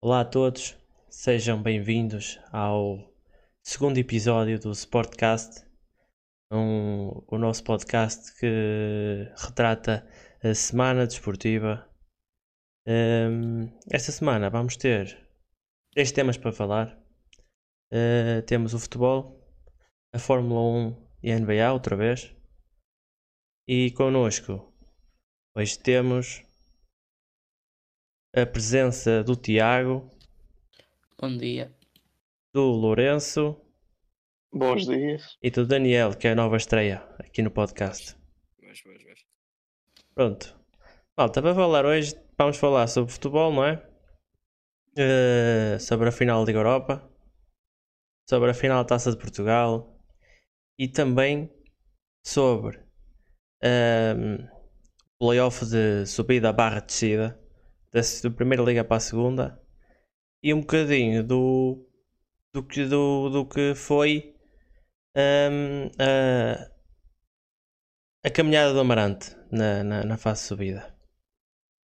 Olá a todos, sejam bem-vindos ao segundo episódio do Sportcast, um, o nosso podcast que retrata a semana desportiva. Um, esta semana vamos ter três temas para falar. Uh, temos o futebol, a Fórmula 1 e a NBA outra vez. E connosco hoje temos a presença do Tiago, Bom dia. do Lourenço Bons dias. e do Daniel, que é a nova estreia aqui no podcast. Mas, mas, mas. Pronto. Malta, para falar hoje, vamos falar sobre futebol, não é? Eh, sobre a final da Europa, sobre a final da Taça de Portugal e também sobre ehm, o playoff de subida barra descida da, da primeira liga para a segunda e um bocadinho do, do, que, do, do que foi ehm, a, a caminhada do Amarante na, na, na fase subida.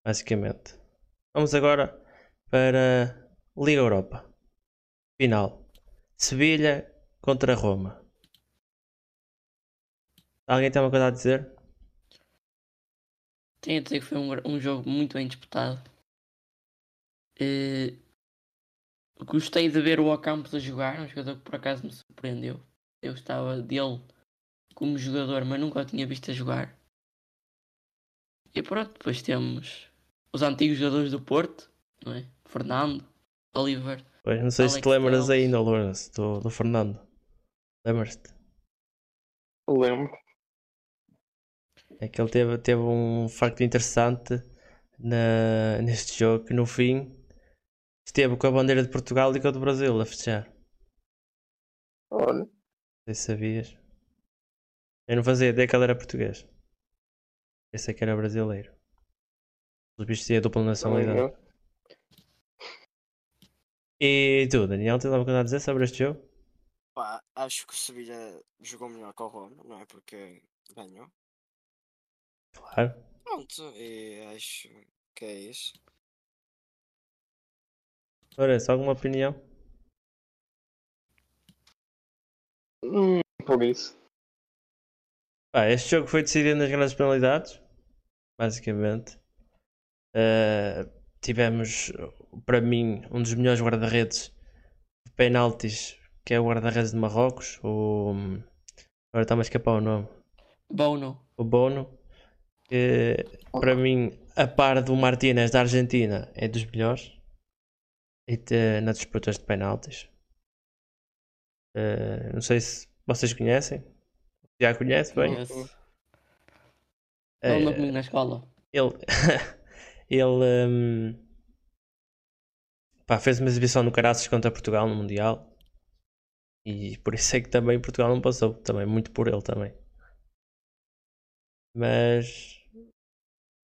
Basicamente. Vamos agora para Liga Europa. Final. Sevilha contra Roma. Alguém tem uma coisa a dizer? Tenho a dizer que foi um, um jogo muito bem disputado. Eh, gostei de ver o Ocampos a jogar, um jogador que por acaso me surpreendeu. Eu estava dele como jogador, mas nunca o tinha visto a jogar. E pronto, depois temos os antigos jogadores do Porto, não é? Fernando, Oliver. Pois, não sei se te Alex lembras ainda, Lourenço, do, do Fernando. Lembras-te? Lembro. É que ele teve, teve um facto interessante na, neste jogo que no fim esteve com a bandeira de Portugal e com a do Brasil a festejar. Olha. Não sei se sabias. Eu não fazia ideia que ele era português. Pensei que era brasileiro. Os bichos tinham dupla nacionalidade. E tu, Daniel, tens alguma coisa a dizer sobre este jogo? Pá, acho que o Sevilha jogou melhor que o Roma, não é? Porque ganhou. Claro. Pronto, e acho que é isso. Lourenço, alguma opinião? Hum, por isso. Pá, este jogo foi decidido nas grandes penalidades, basicamente. Uh, tivemos, para mim, um dos melhores guarda-redes de penaltis, que é o guarda-redes de Marrocos, o. Agora está-me a escapar o nome. Bono. O Bono, que para mim, a par do Martínez da Argentina, é dos melhores e nas disputas de penaltis. Uh, não sei se vocês conhecem. Já conhece bem? Conheço. É, Ele comigo na escola. ele ele hum, pá, fez uma exibição no Caraças contra Portugal no Mundial e por isso é que também Portugal não passou também muito por ele também mas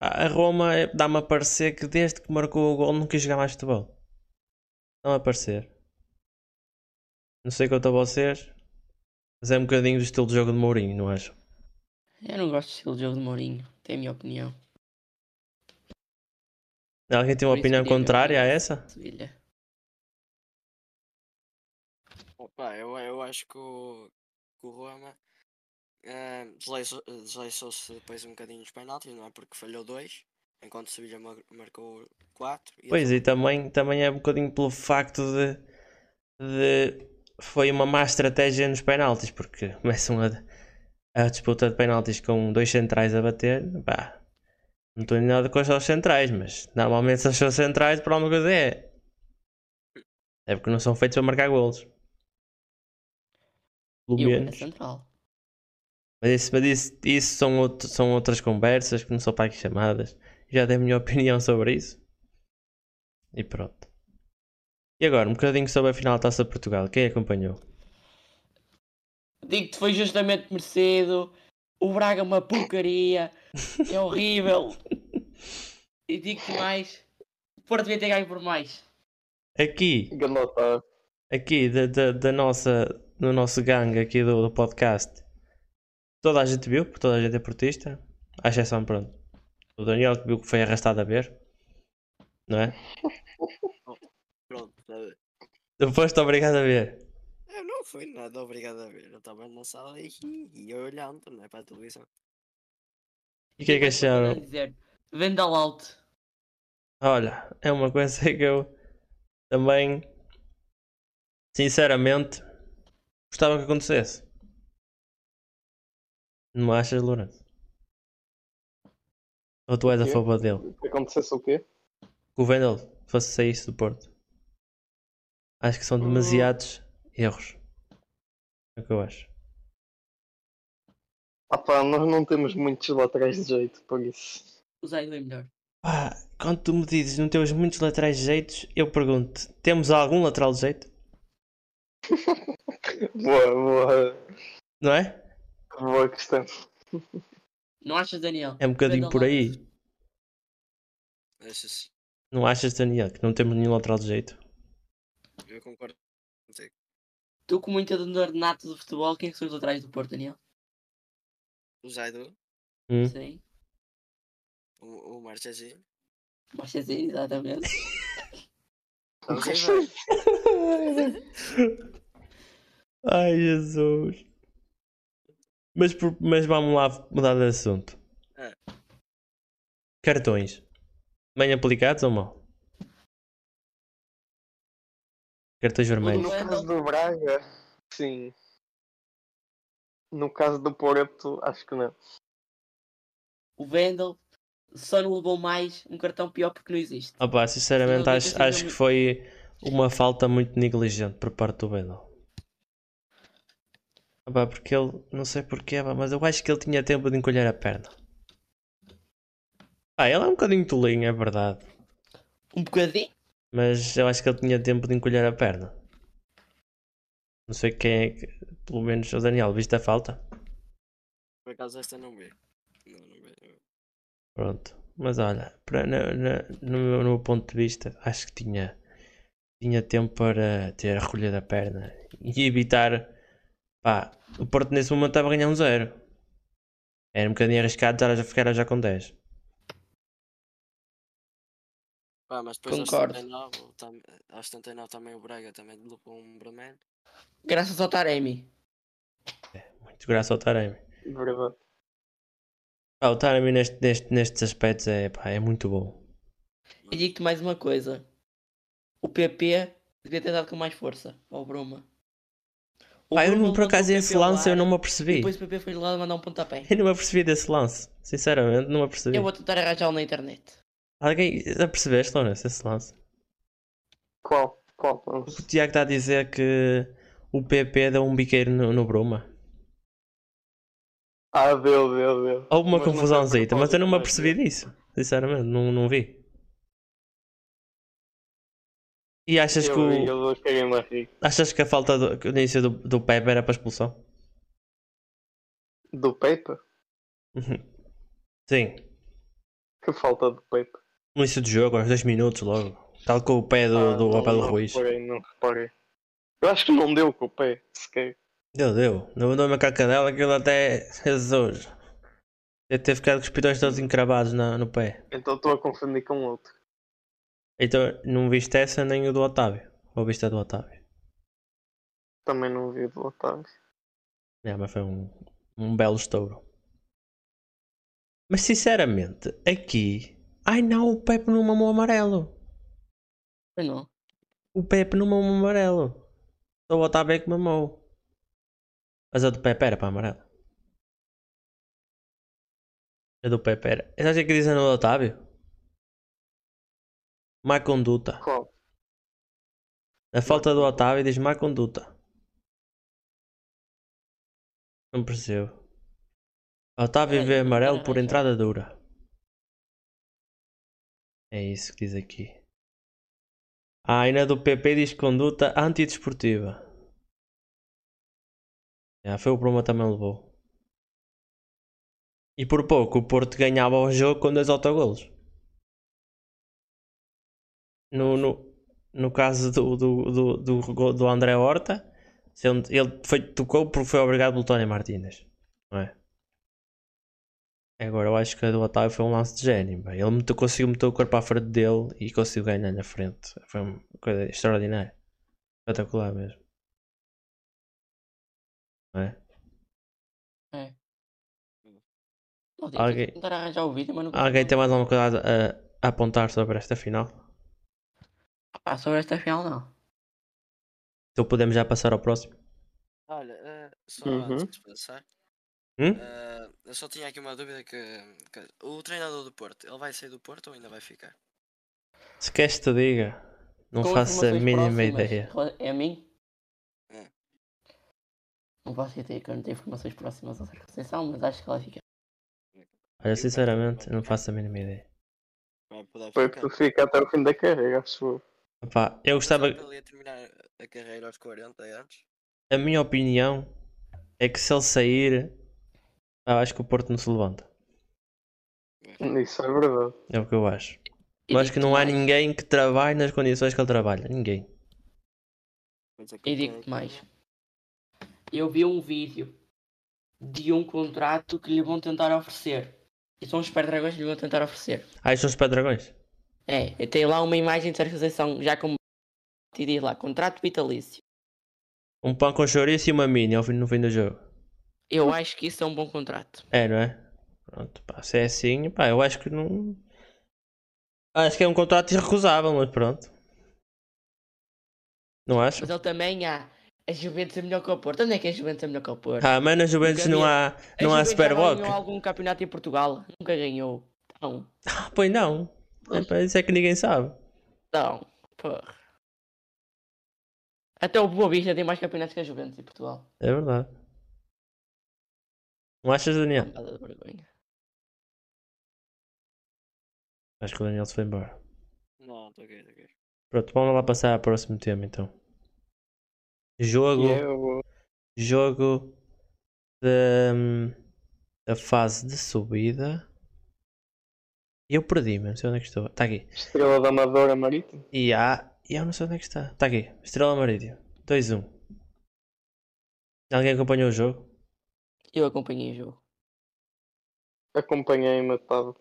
a Roma é- dá-me a parecer que desde que marcou o gol não quis jogar mais futebol não a parecer não sei quanto a vocês mas é um bocadinho do estilo de jogo de Mourinho não acho? Eu não gosto do estilo de jogo de Mourinho, tem a minha opinião. alguém tem uma opinião contrária a essa? Sevilha. Opa, eu, eu acho que o, que o Roma desleixou- desleixou-se depois um bocadinho nos penaltis, não é? Porque falhou dois, enquanto o Sevilha mar- marcou quatro. e Pois, e também, também é um bocadinho pelo facto de, de foi uma má estratégia nos penaltis, porque começam a, a disputa de penaltis com dois centrais a bater, pá, não estou nem nada com os centrais, mas normalmente se os centrais por alguma coisa é. É porque não são feitos para marcar golos. Pelo E menos. Central. Mas isso, mas isso, isso são, outro, são outras conversas que não são para aqui chamadas. Já dei a minha opinião sobre isso. E pronto. E agora, um bocadinho sobre a final da Taça de Portugal. Quem acompanhou? Digo-te, foi justamente merecido. O Braga é uma porcaria. É horrível. E digo-te mais. O Porto devia ter ganho por mais. Aqui, aqui da, da, da nossa, do nosso gangue aqui do, do podcast. Toda a gente viu, porque toda a gente é portista. À exceção, pronto. O Daniel que viu que foi arrastado a ver. Não é? Pronto, está a ver. Obrigado a ver. Eu não fui nada obrigado a ver. Eu estava na sala e ia olhando, não é para a televisão. E o que é que acharam? Vendal out. Olha, é uma coisa que eu também, sinceramente, gostava que acontecesse. Não achas, Lourenço? Ou tu és a favor dele? Se acontecesse o quê? Que o Vendel fosse sair do Porto. Acho que são Hum. demasiados erros. É o que eu acho. Ah pá, nós não temos muitos laterais de jeito, por isso. O Zaido é melhor. Pá, quando tu me dizes não temos muitos laterais de jeitos, eu pergunto: temos algum lateral de jeito? Boa, boa, Não é? boa questão. Não achas, Daniel? É um bocadinho por aí. Achas? Não achas, Daniel, que não temos nenhum lateral de jeito? Eu concordo contigo. Tu, como entendedor nato do futebol, quem é que são os laterais do Porto, Daniel? O Zaidu, Hum? Sim. o, o Marchezinho. Marchezinho, exatamente. Ai Jesus. Mas, mas vamos lá mudar de assunto. É. Cartões. Bem aplicados ou mal? Cartões No vermelhos. caso do Braga, sim. No caso do Porto, acho que não. O Vendel só não levou mais um cartão pior porque não existe. Opa, sinceramente acho, acho que foi uma falta muito negligente por parte do Bendel. Opa, porque ele, não sei porquê, mas eu acho que ele tinha tempo de encolher a perna. Ah, ele é um bocadinho tolinho, é verdade. Um bocadinho? Mas eu acho que ele tinha tempo de encolher a perna. Não sei quem é que. Pelo menos o Daniel, viste a falta? Por acaso esta não vi. Não, não vi. Pronto. Mas olha, para, na- na- no, meu, no meu ponto de vista, acho que tinha, tinha tempo para ter a recolher a perna e evitar. Pá, o Porto nesse momento estava a ganhar um zero. Era um bocadinho arriscado estar a ficar já com 10. Pá, mas depois Concordo. aos 79, tam, aos 79 também o Braga também levou um vermelho. Graças ao Taremi. Muito graças ao Taremi. Verdade. Pá, o Taremi neste, neste, nestes aspectos é, pá, é muito bom. E digo-te mais uma coisa. O PP devia ter dado com mais força ao Bruma. Pá, eu não, por acaso esse ao lance eu não me apercebi. depois o PP foi lá mandar um pontapé. Eu não me apercebi desse lance. Sinceramente, não me apercebi. Eu vou tentar arranjá-lo na internet. Alguém apercebeste, Lourenço, esse lance? Qual? Qual? O Tiago está a dizer que o PP deu um biqueiro no, no Bruma. Ah, deu, deu, deu. Houve uma confusãozita, mas eu não me apercebi disso. Sinceramente, não, não vi. E achas que, Eu vi, o, eu rico. achas que a falta do que início do, do Pepe era para expulsão? Do Pepe? Sim. Que falta de Pepe. No início do jogo, aos 2 minutos logo. Tal com o pé do, Ah, do não, Abel não Ruiz. reparei, não reparei. Eu acho que não deu com o pé, sequer. Deu, deu. Não mandou uma caca dela, aquilo até. Jesus. Deve ter ficado com os pitões todos encravados na, no pé. Então estou a confundir com outro. Então, não viste essa nem o do Otávio? Ou viste a do Otávio? Também não vi do Otávio. É, mas foi um, um belo estouro. Mas sinceramente, aqui. Ai não, o Pepe não mamou amarelo. Foi não. O Pepe não mamou amarelo. Só o Otávio é que mamou. Mas a do Pepe era para amarelo. A do Pepe era. Sabes o que é que dizem no do Otávio? Má conduta. Qual? A falta do Otávio diz má conduta. Não percebo. Otávio vê amarelo por entrada dura. É isso que diz aqui. Ah, e na do PP diz conduta antidesportiva. Já, foi o Bruma também levou. E por pouco o Porto ganhava o jogo com dois autogolos. No, no, no caso do, do, do, do, do André Horta, ele, foi, tocou porque foi obrigado pelo Tony Martínez. Não é? Agora eu acho que a do Otávio foi um lance de gênio. Ele meteu, conseguiu meter o corpo à frente dele e conseguiu ganhar na frente. Foi uma coisa extraordinária. Espetacular mesmo. Não é? Tive Alguém- arranjar o vídeo, mas não Alguém tem mais alguma coisa a, a apontar sobre esta final? Ah, sobre esta final não. Então podemos já passar ao próximo. Olha, eh, só Uhum. antes de passar, Hum? eh, eu só tinha aqui uma dúvida que, que o treinador do Porto, ele vai sair do Porto ou ainda vai ficar? Se queres que te diga, não Com faço a mínima próximas, ideia. É a mim? É. Não faço ideia que eu não tenho informações próximas Sérgio Conceição, mas acho que ela fica. Olha, sinceramente, não faço a mínima ideia. Vai poder Foi ficar. que fica até o fim da carreira, acho eu. Epá, eu gostava. Ele ia terminar a carreira aos 40 anos. A minha opinião é que se ele sair, eu acho que o Porto não se levanta. Isso é verdade. É o que eu acho. E Eu acho que não há mais, ninguém que trabalhe nas condições que ele trabalha. Ninguém. É E digo-te mais. Eu vi um vídeo de um contrato que lhe vão tentar oferecer. E são os Dragões que lhe vão tentar oferecer. Ah, estes são os pé dragões. É, eu tenho lá uma imagem de Sérgio Conceição já com e diz lá, contrato vitalício. Um pão com chouriço e uma mini ao fim- no fim do jogo. Eu acho que isso é um bom contrato. É, não é? Pronto, pá, se é assim, pá, eu acho que não. Acho que é um contrato irrecusável, mas pronto. Não acho? Mas ele também há. A Juventus é melhor que o Porto. Onde é que a Juventus é melhor que o Porto? Ah, mas na Juventus não há, A não há já Superboc. ganhou algum campeonato em Portugal? Nunca ganhou. Não. Ah, pois não. É, isso é que ninguém sabe. Não. Porra. Até o Boa Vista tem mais campeonatos que a Juventus em Portugal. É verdade. Não achas, Daniel? Nada de vergonha. Acho que o Daniel se foi embora. Não, estou ok, estou ok. Pronto, vamos lá passar ao próximo tema então. Jogo. E é o Jogo da, da fase de subida. Eu perdi-me, não sei onde é que estou. Está aqui. Estrela da Amadora Marítimo. E há. E eu não sei onde é que está. Está aqui. Estrela Meridian. 2-1. Alguém acompanhou o jogo? Eu acompanhei o jogo. Acompanhei metade.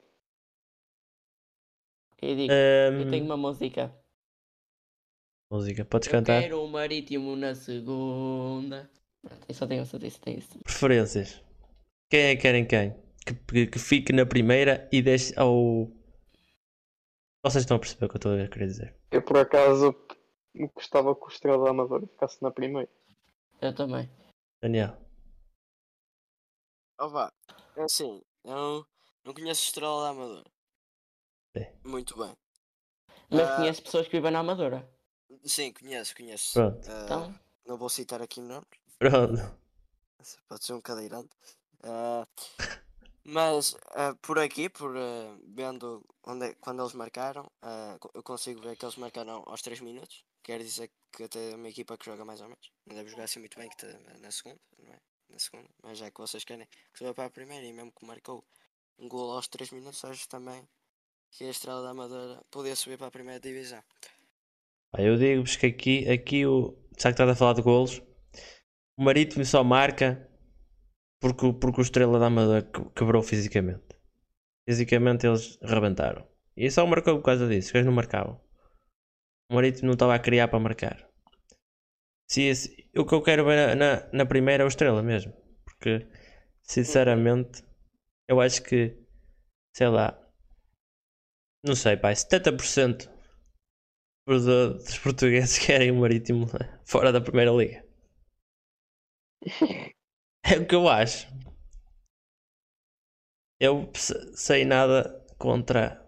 Eu digo, Ahm, eu tenho uma música. Música, podes Eu cantar? quero o marítimo na segunda. Pronto, eu só tenho, só tenho, só tenho. Preferências. Quem é que querem quem? Que, que, que fique na primeira e deixe ao. Vocês estão a perceber o que eu estou a querer dizer. Eu por acaso gostava que o Estrela da Amadora ficasse na primeira. Eu também. Daniel. Oh, vá. É assim, eu não conheço Estrela da Amadora. É. Muito bem. Mas Ah. conheço pessoas que vivem na Amadora. Sim, conheço, conheço. Pronto. Ah, Então, Não vou citar aqui nomes. Pronto. Pode ser um cadeirante. Ah, mas ah, por aqui, por ah, vendo onde é- quando eles marcaram, co- eu consigo ver que eles marcaram aos 3 minutos. Quer dizer que até uma equipa que joga mais ou menos. Não deve jogar assim muito bem que tá na segunda, não é? Na segunda. Mas já que vocês querem que suba para a primeira e mesmo que marcou um gol aos 3 minutos, acho também que a Estrela da Amadora podia subir para a primeira divisão. Eu digo-vos que aqui, aqui o. Já que estás a falar de golos, o Marítimo só marca porque, porque o Estrela da Amadora que- quebrou fisicamente. Fisicamente eles rebentaram. E só marcou por causa disso, eles não marcavam. O Marítimo não estava a criar para marcar. Se esse- o que eu quero ver na, na, primeira é o Estrela mesmo. Porque, sinceramente, eu acho que, sei lá, não sei, pai, 70% os, uh, dos portugueses querem o Marítimo fora da Primeira Liga. É o que eu acho. Eu se- sei nada contra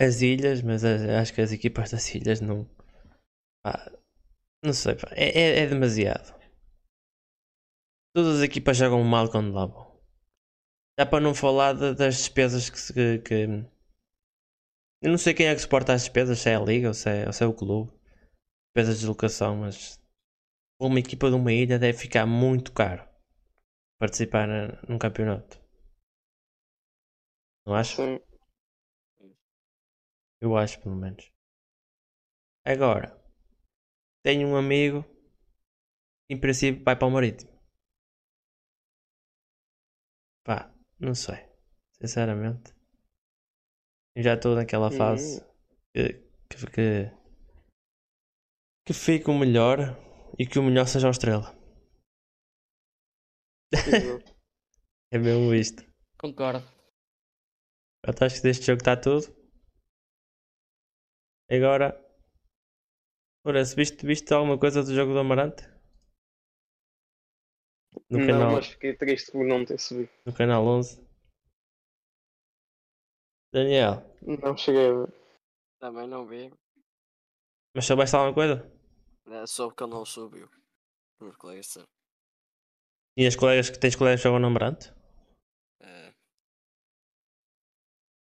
as ilhas, mas as- acho que as equipas das ilhas não. não sei, pá, é, é, é demasiado. Todas as equipas jogam mal quando lá vão. Dá para não falar de- das despesas que, que, que- Eu não sei quem é que suporta as despesas, se é a Liga ou se é, ou se é o clube. Despesas de deslocação, mas uma equipa de uma ilha deve ficar muito caro participar num campeonato. Não acho? Sim. Eu acho, pelo menos. Agora, tenho um amigo que, em princípio, vai para o Marítimo. Pá, Não sei. Sinceramente. Eu já estou naquela fase que, que, que, que fique o melhor e que o melhor seja o Estrela. É mesmo isto. Concordo. Eu acho que deste jogo está tudo. Agora. Ora, se viste, viste alguma coisa do jogo do Amarante? No, não, canal, mas fiquei triste por não ter subido. no canal 11. Daniel, Não cheguei a ver. Também não vi. mas soubeste alguma coisa? É, soube que ele não subiu. Os colegas disseram. E as colegas que tens colegas que jogam no Amarante? É.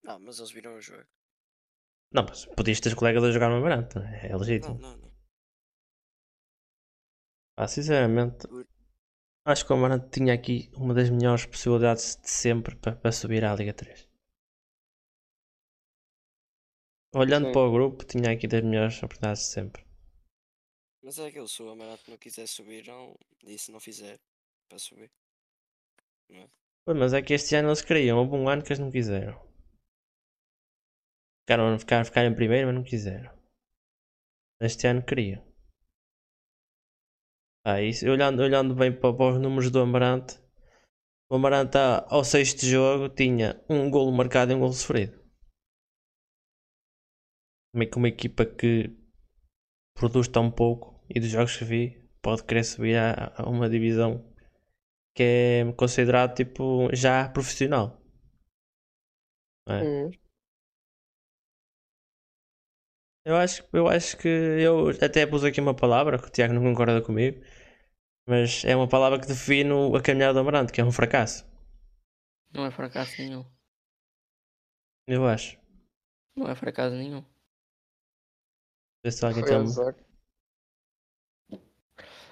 Não, mas eles viram o jogo. Não, mas podias ter colegas a jogar no Amarante, não é? É Não, legítimo. não, não. Ah, sinceramente, acho que o Amarante tinha aqui uma das melhores possibilidades de sempre para, para subir à Liga 3. Olhando Sim. para o grupo, tinha aqui das melhores oportunidades de sempre. Mas é aquilo, se o Amaranto não quiser subir, não. E se não fizer para subir. Pois, mas é que este ano eles queriam, houve um ano que eles não quiseram. Ficaram, ficaram, ficaram em primeiro, mas não quiseram. Este ano queriam. Ah, isso, olhando, olhando bem para, para os números do Amarante, o Amarante ah, ao sexto jogo tinha um golo marcado e um golo sofrido. Meio que uma equipa que produz tão pouco e dos jogos que vi pode querer subir a, a uma divisão que é considerado tipo já profissional. É? Hum. Eu acho, eu acho que eu até pus aqui uma palavra que o Tiago não concorda comigo, mas é uma palavra que define a caminhada do Amarante, que é um fracasso. Não é fracasso nenhum. Eu acho. Não é fracasso nenhum. Vê se alguém Foi tem.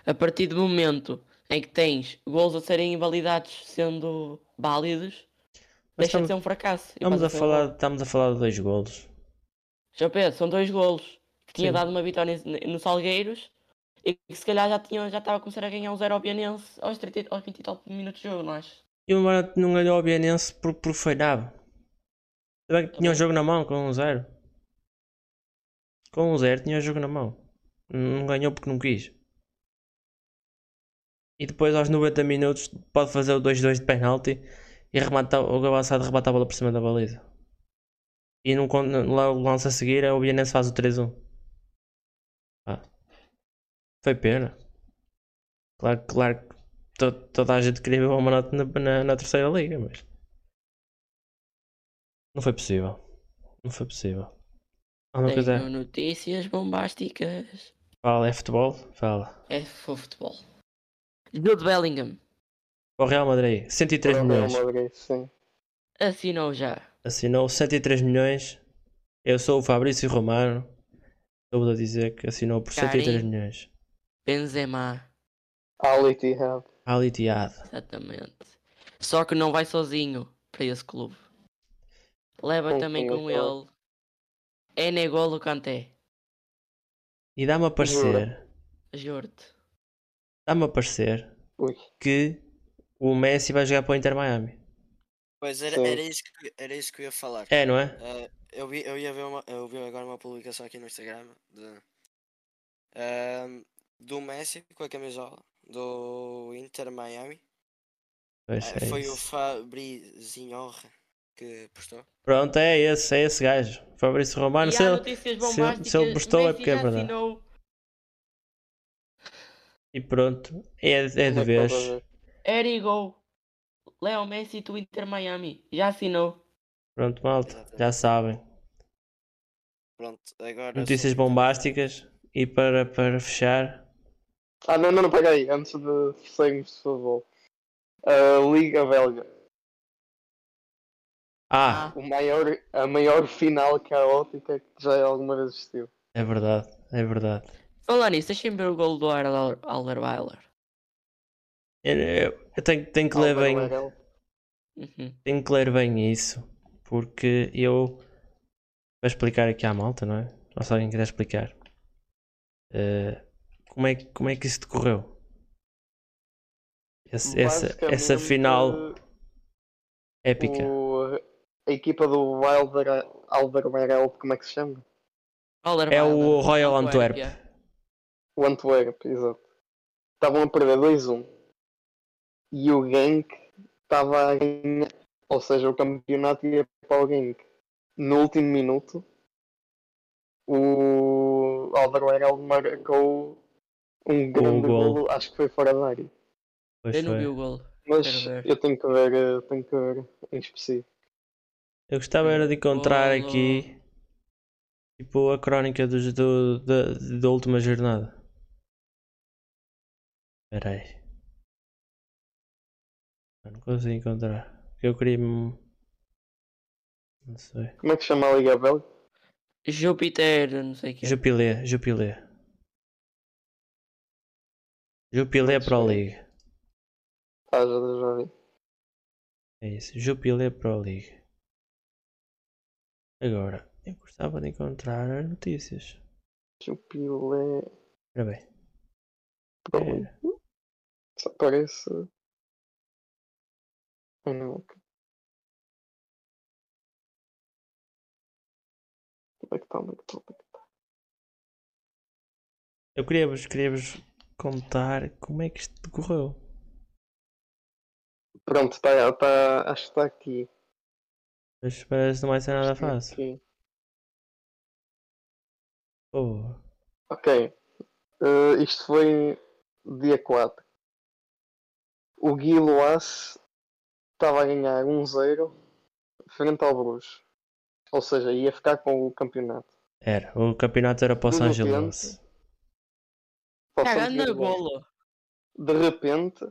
A partir do momento em que tens gols a serem invalidados sendo válidos, Mas deixa de estamos- ser um fracasso. Estamos a um falar, gol. estamos a falar de dois golos. Já Pedro, são dois golos. Que tinha Sim. dado uma vitória no Salgueiros e que se calhar já tinha, já estava a começar a ganhar um 0 ao Bianense aos, 30, aos 20 e tal minutos de jogo, não acho? E o Amarante não ganhou ao Bianense por, por falhava. Também que tinha o jogo na mão com um zero. Com um zero tinha o jogo na mão. Não ganhou porque não quis. E depois aos 90 minutos pode fazer o 2-2 de penalti e remata, o avançado rebata a bola por cima da baliza. E não, con- lá o lance a seguir é o Bianense faz o 3-1. Ah. Foi pena. Claro, claro que to- toda a gente queria ver o Amarante na, na, na terceira liga, mas não foi possível. Não foi possível. Coisa Tenho notícias bombásticas. fala, é futebol? Fala. É futebol. Jude Bellingham O Real Madrid, 103 Para o milhões. Real Madrid, sim. assinou já. Assinou 103 milhões. Eu sou o Fabrício Romano. Estou a dizer que assinou por 103 Carinho. milhões. Benzema, Al Ittihad. Al Ittihad. exatamente. Só que não vai sozinho para esse clube. Leva Com também quem com é ele Enegolo Kanté. E dá-me a parecer, Juro-te. Dá-me a parecer Ui. que o Messi vai jogar para o Inter Miami. Pois era, era, isso que, era isso que eu ia falar. É, não é? Eh, eu, vi, eu ia ver uma, eu vi agora uma publicação aqui no Instagram de, ehm, do Messi com a camisola do Inter Miami. Pois Eh, é foi o isso. Fabrizinho que postou. Pronto, é esse, é esse gajo. Fabrício Romano. e se há ele- se se ele postou é porque é verdade. assinou E pronto, é, é de é vez. Erigo. Leo Messi do Inter Miami. Já assinou. Pronto, malta, já sabem. Pronto, agora Notícias bombásticas. E para, para fechar, Ah, não, não, não, peraí. Antes de sairmos de futebol. A Liga Belga. ah, O maior, a maior final caótica que já alguma vez existiu. é verdade, é verdade. Falar nisso, deixem ver o gol do Alder- Alderweiler. Eu, eu- eu tenho, tenho que ler bem. Uhum. tenho que ler bem isso, porque eu vou explicar aqui à malta, não é? Ou se alguém quiser explicar. Eh, como, é, que- como é que isso decorreu? Esse- essa, essa final, Épica. O, a equipa do Alder, Alderweireld, como é que se chama? É o Royal Antwerp. O Antwerp, exato. Estavam a perder 2-1. E o Genk estava a ganhar. Ou seja, o campeonato ia para o Genk. No último minuto, o Alderweireld marcou um grande golo, acho que foi fora da área. Pois Eu não vi o golo. Mas eu tenho que ver, eh, tenho que ver em específico. Eu gostava era de encontrar aqui tipo a crónica dos, do, da, da última jornada. Espera aí. Eu não consigo encontrar. Porque eu queria. Não sei. Como é que se chama a Liga Belga? Júpiter, não sei o que. Jupiler, Jupiler. Jupiler Pro League. Ah, já, já vi. É isso. Jupiler Pro League. Agora, eu gostava de encontrar as notícias. Jupiler. Espera bem. Pro É. League. Só parece. Ah, não. Onde é que está? Onde é que está? Onde é que está? Eu queria-vos queria contar como é que isto decorreu. Pronto, está, está, acho que está aqui. Mas parece que não vai ser nada está fácil. aqui. Oh. Ok. Eh, isto foi dia 4. O Gui Loas estava a ganhar 1-0 frente ao Bruges. Ou seja, ia ficar com o campeonato. Era, o campeonato era para o. Angeles. Só Cagando golo. De repente,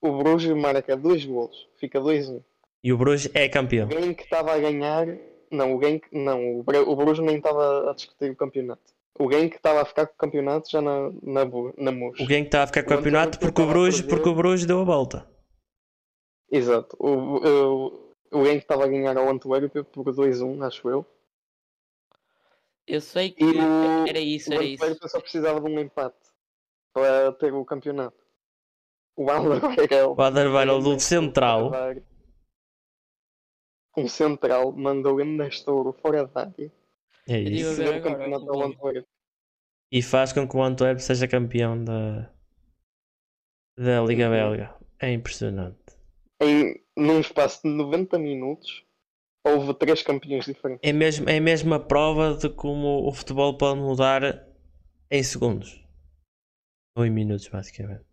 o Bruges marca dois golos. Fica 2-1. E o Bruges é campeão. O Genk estava a ganhar. Não, o Genk. Não, o Bruges nem estava a discutir o campeonato. O Genk estava a ficar com o campeonato já na, na, na MUS. O Genk estava a ficar com o O campeonato porque o Bruges, perder. porque o Bruges deu a volta. Exato. O, o, o Genk estava a ganhar ao Antwerp por 2-1, acho eu. Eu sei que E o, era isso, o era isso. Antwerp só precisava de um empate para ter o campeonato. O Alderweireld O Alderweireld do central. Um central mandou em estouro fora da área. É isso. ver agora. E faz com que o Antwerp seja campeão da, da Liga. Belga. É impressionante. Em, num espaço de 90 minutos, houve três campeões diferentes. É mesmo, é mesmo a prova de como o futebol pode mudar em segundos. Ou em minutos, basicamente.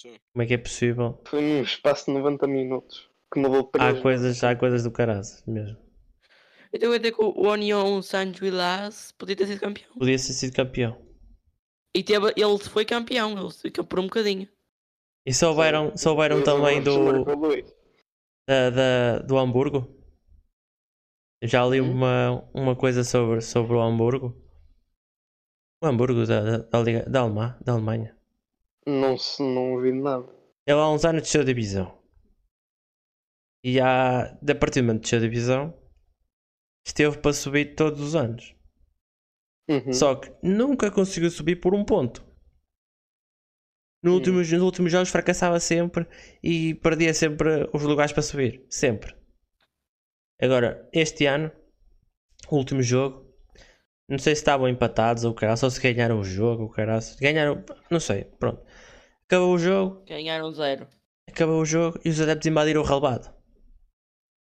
Sim. Como é que é possível? Foi num espaço de 90 minutos que mudou três Há coisas, há coisas do caraças mesmo. Então eu dizer que o Union Saint-Gilles podia ter sido campeão. Podia ter sido campeão. E teve, ele foi campeão, ele ficou por um bocadinho. E souberam, souberam também do, da, da- do Hamburgo? Eu já li Hum? uma, uma coisa sobre, sobre o Hamburgo. O Hamburgo da, da, da, Liga- da, Alma- da Alemanha. Não, se, não vi nada. Ele há uns anos desceu a divisão. E há, a partir do momento desceu a divisão, esteve para subir todos os anos. Uhum. Só que nunca conseguiu subir por um ponto. No últimos, nos últimos jogos fracassava sempre e perdia sempre os lugares para subir. Sempre. Agora, este ano, o último jogo, não sei se estavam empatados ou o caralho, só se ganharam o jogo, o caralho. Ganharam, não sei, pronto. Acabou o jogo, Ganharam zero. acabou o jogo e os adeptos invadiram o relevado.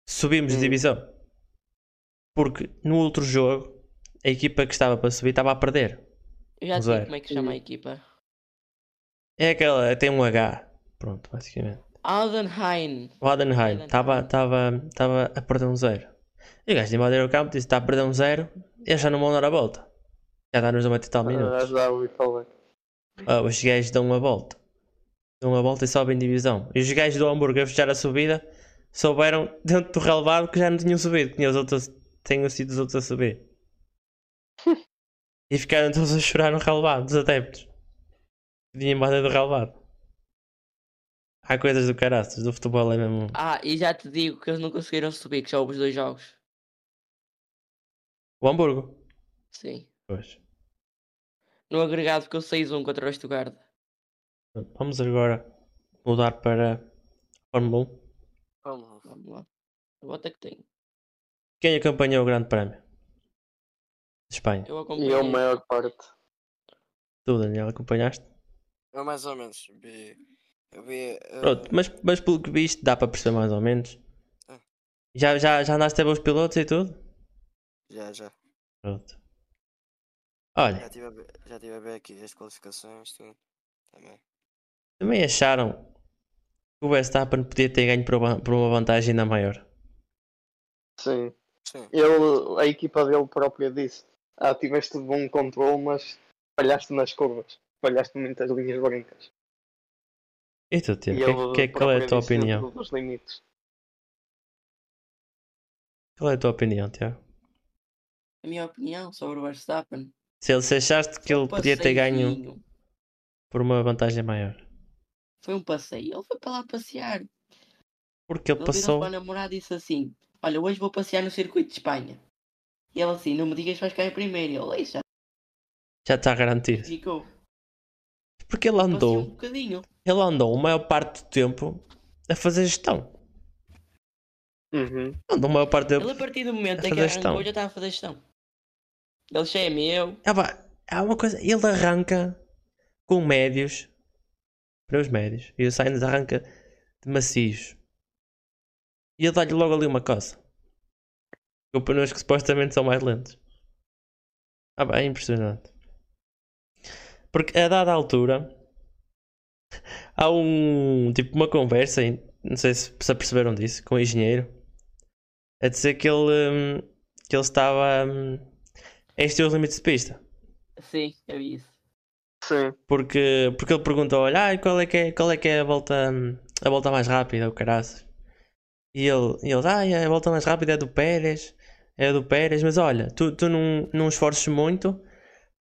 Subimos de Hum. divisão. Porque no outro jogo, a equipa que estava para subir estava a perder. Eu já sei como é que chama a equipa. É aquela, tem um H. Pronto, basicamente. Aldenheim. O Adenheim Adenheim. estava estava estava a perder um zero. E o gajo de invadir o campo disse: está a perder um zero, eles já não vão dar a volta. Já está nos 90 e tal Ah, minutos. já ouvi falar. Ah, os gajos dão uma volta. Dão uma volta e sobem divisão. E os gajos do Hamburgo a fechar a subida souberam dentro do relevado que já não tinham subido, que tinham, os outros, tinham sido os outros a subir. e ficaram todos a chorar no relevado, dos adeptos. Que tinham invadido o relevado. Há coisas do caraças, do futebol é mesmo. Ah, e já te digo que eles não conseguiram subir, que já houve os dois jogos. O Hamburgo. Sim. Pois. No agregado ficou 6-1 contra o Stuttgart. Vamos agora mudar para Fórmula 1. Vamos lá. Vamos lá. Bota que tem. Quem acompanhou o Grande Prémio? De Espanha. Eu E acompanhei. é a maior parte. Tu, Daniel, acompanhaste? Eu mais ou menos vi. Eu vi. eh, Pronto, mas, mas pelo que viste, dá para perceber mais ou menos. Ah. Já, já, já andaste a ver os pilotos e tudo? Já, já. Pronto. Já Olha, estive a, ver- já tive a ver aqui as qualificações, tudo. Também. também acharam que o Verstappen podia ter ganho por uma vantagem ainda maior. Sim. Sim. Ele, a equipa dele própria disse: Ah, tiveste bom controle, mas falhaste nas curvas. Falhaste muitas linhas brancas. E tu, Tiago, E que, que, qual é a tua opinião? dentro dos limites. Qual é a tua opinião, Tiago? A minha opinião sobre o Verstappen. Se ele se achaste que ele podia ter ganho por uma vantagem maior. Foi um passeio. Ele foi para lá passear. Porque ele Ele passou. virou para a namorada e disse assim: Olha, hoje vou passear no circuito de Espanha. E ela assim: Não me digas que vais em primeiro. E ele, isso já Já está garantido. ficou. Porque ele Passeou um andou. bocadinho. Ele andou a maior parte do tempo a fazer gestão. Uhum. Andou a maior parte do Ele, tempo. a partir do momento em que arrancou, já estava a fazer gestão. Ele já é meu. Ah, pá, há uma coisa. Ele arranca com médios. Pneus médios. E o Sainz arranca de macios. E ele dá-lhe logo ali uma coisa. Com pneus que supostamente são mais lentos. Ah, pá, é impressionante. Porque a dada altura há um tipo uma conversa, não sei se se aperceberam disso, com o engenheiro, a dizer que ele, hum, que ele estava hum, a exceder os limites de pista. Sim, eu vi isso. Sim. Porque, porque ele perguntou, olha, ah, qual é que é, qual é, que é a volta hum, a volta mais rápida, o caraças. E ele, e ele, ah, a volta mais rápida é do Pérez, é do Pérez, mas olha, tu, tu não, não esforces muito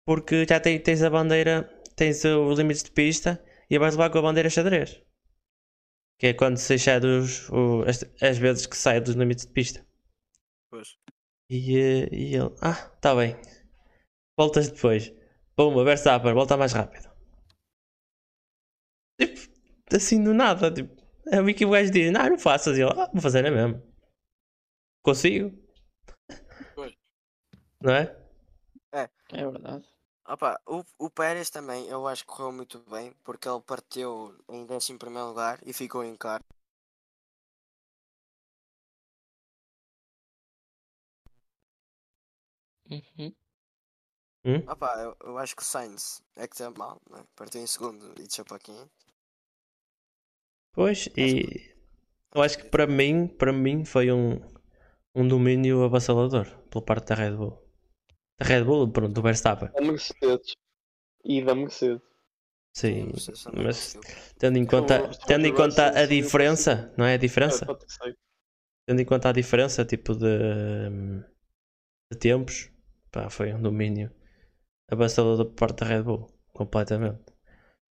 porque já te- tens a bandeira, tens os limites de pista e vais levar com a bandeira xadrez. Que é quando se excede os, o- as, as vezes que sai dos limites de pista. Pois. E, eh, e ele, ah, tá bem. Voltas depois. Pumba, Verstappen, volta mais rápido. Tipo, assim do nada. Tipo, é o que o gajo diz, não, não faças. E ele, ah, vou fazer é mesmo. Consigo. Pois. Não é? É verdade. Opa, o, o Pérez também, eu acho que correu muito bem, porque ele partiu em 11 lugar e ficou em quarto. Uhum. Hum? Opa, eu, eu acho que o Sainz é que teve mal, né? partiu em segundo e desceu para quinto. Pois, e eu acho que para mim, para mim foi um, um domínio avassalador pela parte da Red Bull. Da Red Bull, pronto, do Verstappen. Da Mercedes. E da Mercedes. Sim, mas conseguiu. tendo em conta, Eu- tendo em conta acho a diferença, não é a diferença? É, terceiro. Tendo em conta a diferença, tipo de, de tempos, pá, foi um domínio avassalador por parte da Red Bull, completamente.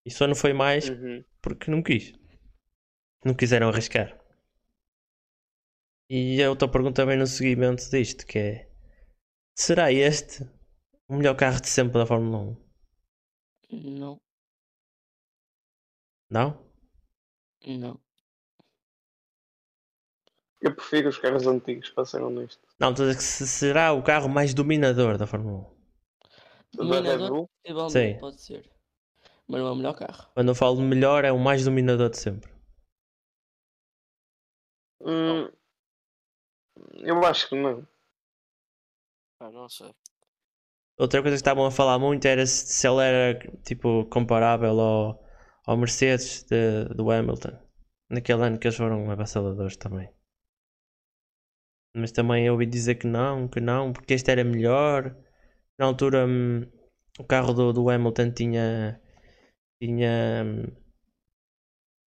E só não foi mais Uhum. porque não quis. Não quiseram arriscar. E a outra pergunta vem no seguimento disto, que é Será este o melhor carro de sempre da Fórmula 1? Não, Não? não. Eu prefiro os carros antigos, para ser honesto. Não, estou a dizer que se será o carro mais dominador da Fórmula 1. Da Red Dominador, Sim. pode ser. Mas não é o melhor carro. Quando eu falo de melhor, é o mais dominador de sempre. Hum, eu acho que não. Ah, não sei. Outra coisa que estavam a falar muito era se, se ele era tipo comparável ao, ao Mercedes de- do Hamilton. Naquele ano que eles foram avassaladores também. Mas também eu ouvi dizer que não, que não, porque este era melhor. Na altura hum, o carro do, do Hamilton tinha. Tinha. hum,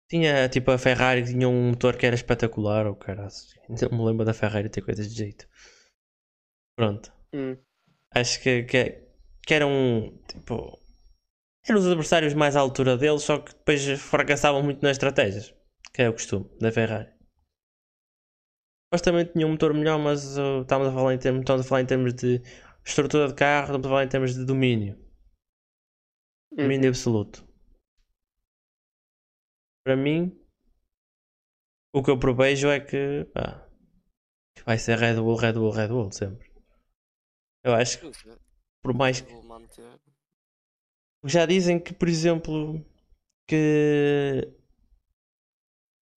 Tinha tipo a Ferrari tinha um motor que era espetacular, ou cara, não me lembro da Ferrari ter coisas de jeito. Pronto. Hum. Acho que, que, que eram tipo. Eram os adversários mais à altura deles, só que depois fracassavam muito nas estratégias. Que é o costume da Ferrari. Supostamente tinha um motor melhor, mas uh, estamos, a falar em termos, estamos a falar em termos de estrutura de carro, estamos a falar em termos de domínio. Uhum. Domínio absoluto. Para mim, o que eu prevejo é que pá, Vai ser Red Bull, Red Bull, Red Bull, sempre. Eu acho que por mais que. Já dizem que, por exemplo, que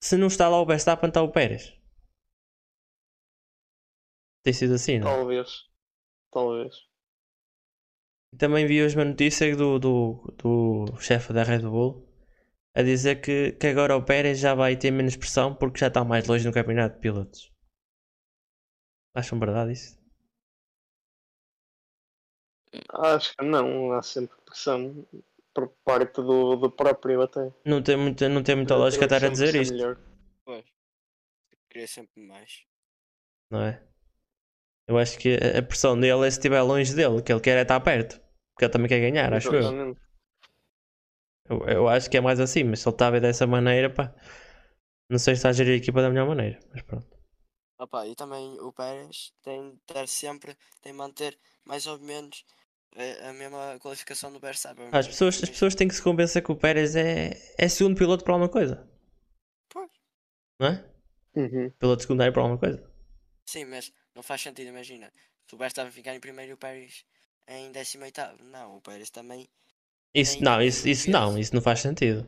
se não está lá o Verstappen, está o Pérez. Tem sido assim, não? é? Talvez. Talvez. Também vi hoje uma notícia do, do, do chefe da Red Bull a dizer que, que agora o Pérez já vai ter menos pressão porque já está mais longe no campeonato de pilotos. Acham verdade isso? Acho que não. Há sempre pressão por parte do, do próprio até. Não tem muita, não tem muita Eu lógica estar a dizer isto, melhor. Pois. Queria sempre mais. não é? Eu acho que a pressão dele é se estiver longe dele, que ele quer é estar perto. Porque ele também quer ganhar, acho. Exatamente. eu. Eu acho que é mais assim, mas se ele está a ver dessa maneira, pá. Não sei se está a gerir a equipa da melhor maneira, mas pronto. Opa, e também o Pérez tem de ter sempre, tem de manter mais ou menos eh, a mesma qualificação do Verstappen. Ah, As pessoas, as pessoas têm que se convencer que o Pérez é, é segundo piloto por alguma coisa, Pois. não é? Uhum. Piloto secundário por alguma coisa. Sim, mas não faz sentido, imagina. Se o Verstappen ficar em primeiro e o Pérez em 18 não, o Pérez também, Isso, não, isso, um isso não, isso não faz sentido.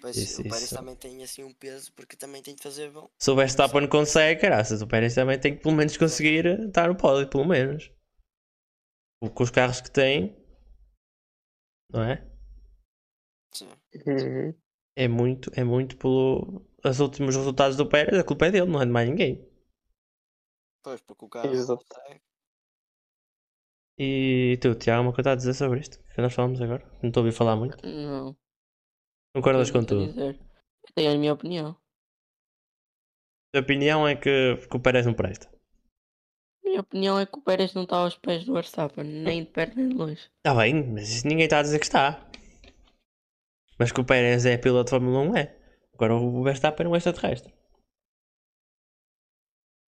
pois, Isso- o Pérez isso. também tem assim um peso porque também tem de fazer bom. Se o Verstappen consegue, graças, o Pérez também tem que pelo menos conseguir estar no pódio, pelo menos. Com os carros que tem, não é? Sim. Uhum. É muito, é muito pelo. Os últimos resultados do Pérez, a culpa é dele, não é de mais ninguém. Pois, porque o carro Exato. consegue. E tu, Tiago, uma coisa a dizer sobre isto? Que nós falamos agora? Não estou a ouvir falar muito. Não. Concordas com tudo? dizer. Eu tenho a minha opinião. A tua opinião é que, que o Pérez não presta. A minha opinião é que o Pérez não está aos pés do Verstappen, nem de perto nem de longe. Está bem, mas isso ninguém está a dizer que está. Mas que o Pérez é piloto de Fórmula 1 é. Agora o Verstappen é um extraterrestre.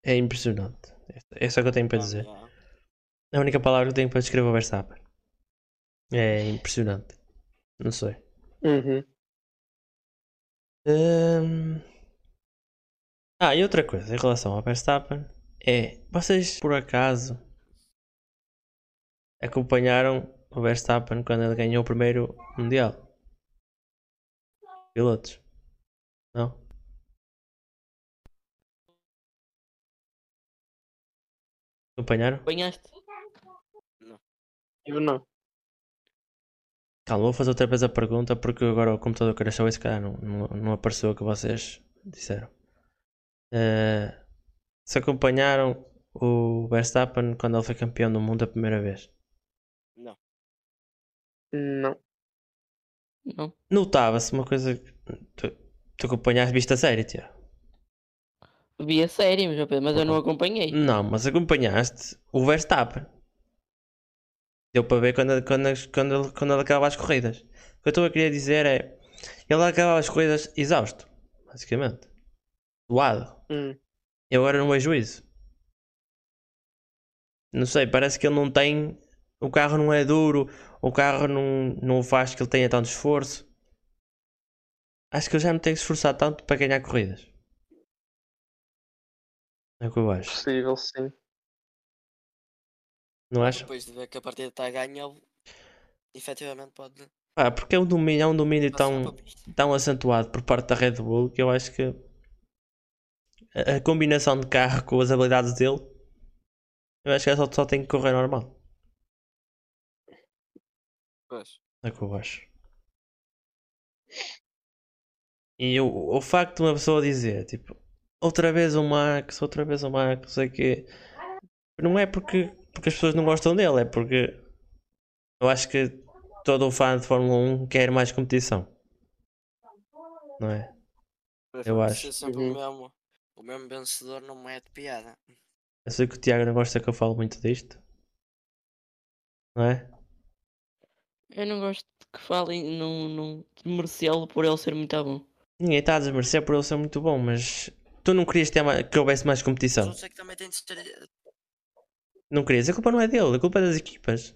É impressionante. É só o que eu tenho para dizer. A única palavra que eu tenho para descrever o Verstappen. É impressionante. Não sei. Uhum. Hum. Ah, e outra coisa em relação ao Verstappen é vocês por acaso acompanharam o Verstappen quando ele ganhou o primeiro Mundial? Pilotos? Não? Acompanharam? Apanhaste? Eu não. Calma, vou fazer outra vez a pergunta porque agora o computador crashou e se calhar não, não, não apareceu o que vocês disseram. Eh, se acompanharam o Verstappen quando ele foi campeão do mundo a primeira vez? Não. Não. Não. Notava-se uma coisa. que Tu, tu acompanhaste, viste a série, tia? Vi a série, mas eu não acompanhei. Não, mas acompanhaste o Verstappen. Deu para ver quando, quando, quando, ele, quando ele acabava as corridas. O que eu estou a querer dizer é. Ele acabava as corridas exausto, basicamente. Doado. Hum. Eu agora não vejo isso. Não sei, parece que ele não tem. O carro não é duro, o carro não, não faz que ele tenha tanto esforço. Acho que ele já não tem que se esforçar tanto para ganhar corridas. É o que eu acho. Possível, sim. Não acho? Depois de ver que a partida está a ganhar, ele efetivamente pode Pá, porque é um domínio, é um domínio tão, tão acentuado por parte da Red Bull que eu acho que a, a combinação de carro com as habilidades dele, eu acho que é só, só tem que correr normal. Pois. É o que eu acho. E o, o facto de uma pessoa dizer, tipo, outra vez o Max, outra vez o Max, não sei o quê, não é porque, porque as pessoas não gostam dele, é porque eu acho que todo o fã de Fórmula 1 quer mais competição. Não é? Eu acho. Ser sempre Uhum. o, mesmo, o mesmo vencedor não é de piada. Eu sei que o Tiago não gosta que eu falo muito disto. Não é? Eu não gosto que falem num, num desmerecê-lo por ele ser muito bom. Ninguém está a desmerecer por ele ser muito bom, mas tu não querias ter mais, que houvesse mais Mas competição. eu sei que também tem de ser. Não querias. A culpa não é dele, a culpa é das equipas.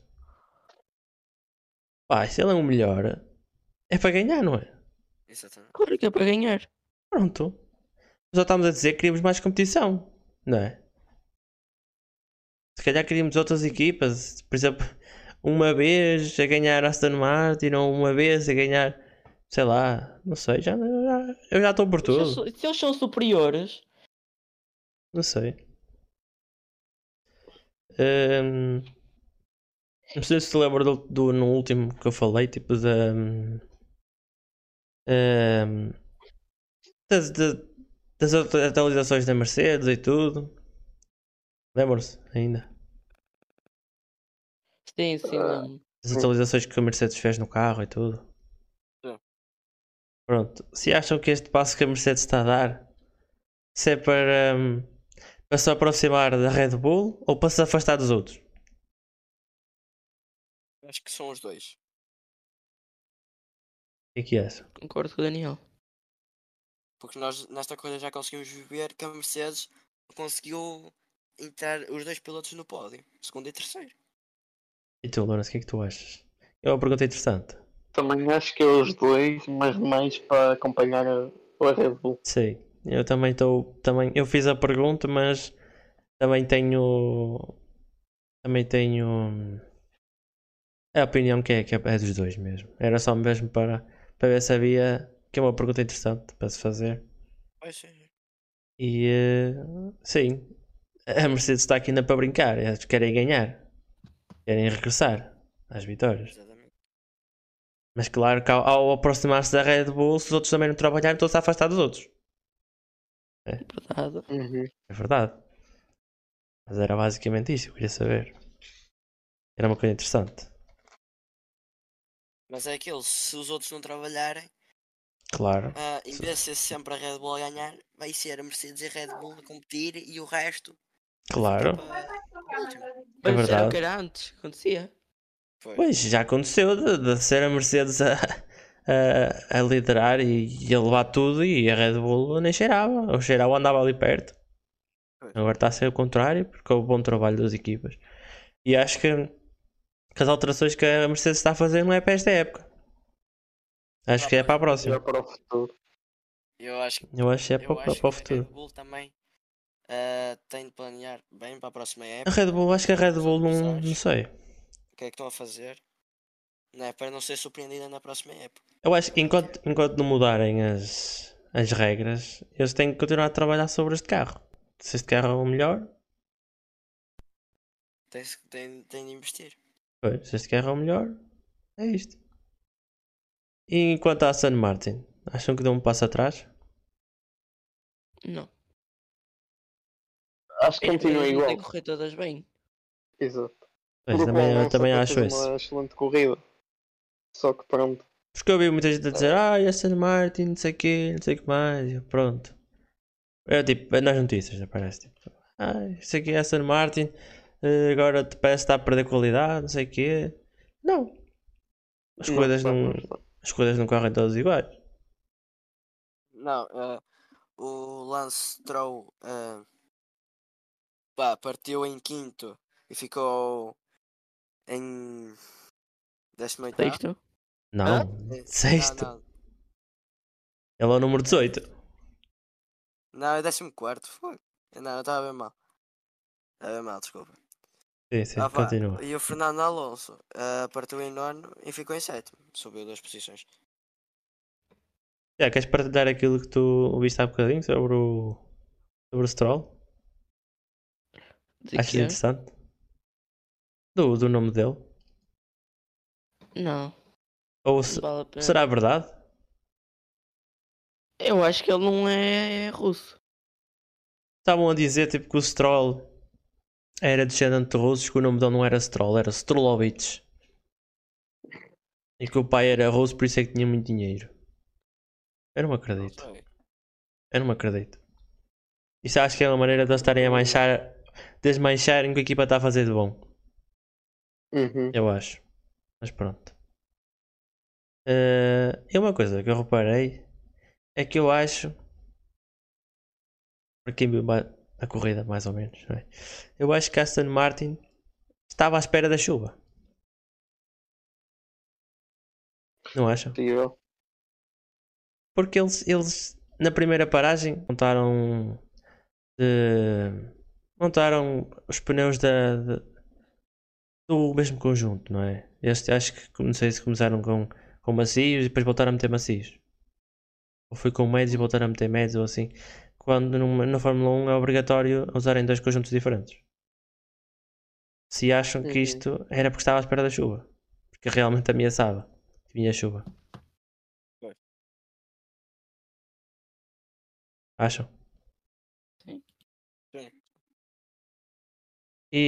Pá, se ele é o melhor, é para ganhar, não é? Exatamente. Claro que é para ganhar. Pronto. Só estamos a dizer que queríamos mais competição, não é? Se calhar queríamos outras equipas, por exemplo, uma vez a ganhar Aston Martin ou uma vez a ganhar, sei lá, não sei, já, já- eu já estou por Se eles, tudo. se eles são superiores, Não sei. Hum, não sei se te lembra do, do- no último que eu falei, tipo da. hum, das, da- das atualizações da Mercedes e tudo. Lembram-se ainda? sim, sim, Ah. lembro. As atualizações que a Mercedes fez no carro e tudo. Sim. Pronto. Se acham que este passo que a Mercedes está a dar se é para, hum, para se aproximar da Red Bull ou para se afastar dos outros? Acho que são os dois. O que é que é essa? Concordo com o Daniel. Porque nós nesta corrida já conseguimos ver que a Mercedes conseguiu entrar os dois pilotos no pódio, segundo e terceiro. E tu, Lourenço, o que é que tu achas? É uma pergunta interessante. Também acho que é os dois, mas mais para acompanhar a, a Red Bull. Sim, eu também estou. Também, eu fiz a pergunta, mas também tenho. Também tenho. hum, A opinião que é, que é é dos dois mesmo. Era só mesmo para, para ver se havia. Que é uma pergunta interessante para se fazer. Pois sim. E eh, sim, a Mercedes está aqui ainda para brincar. Eles querem ganhar, querem regressar às vitórias. Exatamente. Mas claro que ao, ao aproximar-se da Red Bull, se os outros também não trabalharem, estão-se a afastar dos outros. Verdade. Uhum. É verdade. Mas era basicamente isso, eu queria saber. Era uma coisa interessante. Mas é aquilo, se os outros não trabalharem, Claro. ah, em vez de ser sempre a Red Bull a ganhar, vai ser a Mercedes e a Red Bull a competir e o resto Claro. o último. Mas isso era o verdade. que era antes, acontecia. Foi. Pois, já aconteceu de, de ser a Mercedes a, a, a liderar e, e a levar tudo e a Red Bull nem cheirava. Ou cheirava andava ali perto. Agora está a ser o contrário, porque houve bom trabalho das equipas. E acho que, que as alterações que a Mercedes está a fazer não é para esta época. Acho que é para a próxima. para o futuro. Eu acho, Eu acho que é eu para, acho para o que a futuro. Red Bull também ah, tem de planear bem para a próxima A época. Red Bull, acho que a Red Bull não, não sei. O que é que estão a fazer? Não é para não ser surpreendida na próxima época. Eu acho que enquanto, enquanto não mudarem as, as regras, eles têm que continuar a trabalhar sobre este carro. Se este carro é o melhor, Tem, tem, tem de investir. pois, se este carro é o melhor, é isto. E enquanto à Aston Martin, acham que deu um passo atrás? Não. Acho que continua igual. que correr todas bem. Exato. Pois, também, eu também acho isso. uma excelente corrida. Só que pronto. Porque eu vi muita gente a dizer, ah, Aston Martin, não sei o quê, não sei o que mais, e eu, pronto. É tipo, é nas notícias, aparece tipo, ah, isso aqui é Aston Martin, eh, agora te parece que está a perder qualidade, não sei o quê. Não. As Não coisas não, não as coisas não correm todas iguais. Não, ah, o Lance Stroll pá, partiu em quinto e ficou em 18 Sexto? Não, sexto. Não, não, Ele é o número 18. não é 14. Foi. Não, eu estava bem mal. Estava bem mal, desculpa. Sim, sim, Ah, continua. E o Fernando Alonso ah, partiu em nono e ficou em sétimo. Subiu duas posições. Já, queres partilhar aquilo que tu viste há bocadinho sobre o, sobre o Stroll? De Achas interessante? Do, do nome dele? Não. Ou se- vale será verdade? Eu acho que ele não é russo. Estavam a dizer tipo que o Stroll era descendente de russos, que o nome dele não era Stroll, era Strollovich. E que o pai era russo, por isso é que tinha muito dinheiro. Eu não acredito. Eu não acredito. Isso acho que é uma maneira de eles estarem a manchar, desmancharem o que a equipa está a fazer de bom. Uhum. Eu acho. Mas pronto. Eh, e uma coisa que eu reparei é que eu acho. Ma- a corrida, mais ou menos, não é? eu acho que a Aston Martin estava à espera da chuva. Não acham? Porque eles, eles na primeira paragem contaram de montaram os pneus da, da- do mesmo conjunto, não é? Este acho que não sei se começaram com, com macios e depois voltaram a meter macios. Ou foi com médios e voltaram a meter médios ou assim. Quando numa, na Fórmula 1 é obrigatório usarem dois conjuntos diferentes. Se acham que Uhum. isto era porque estava à espera da chuva. Porque realmente ameaçava. que Vinha chuva. Acham? Sim. E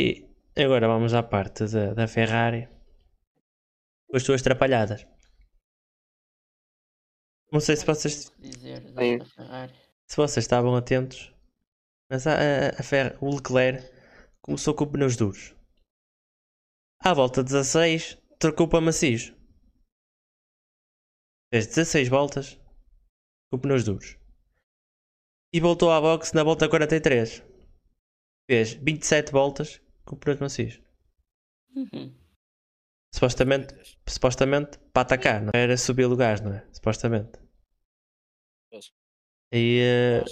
agora vamos à parte da, da Ferrari. Com as suas atrapalhadas. Não sei se vocês, dizer se vocês estavam atentos, mas a, a, a Fer- o Leclerc começou com pneus duros. À volta de 16, trocou para macios. Fez 16 voltas com pneus duros. E voltou à boxe na volta 43. Fez 27 voltas com pneus macios. Uhum. Supostamente, supostamente para atacar, não é? era subir lugares, não é? Supostamente. E, eh,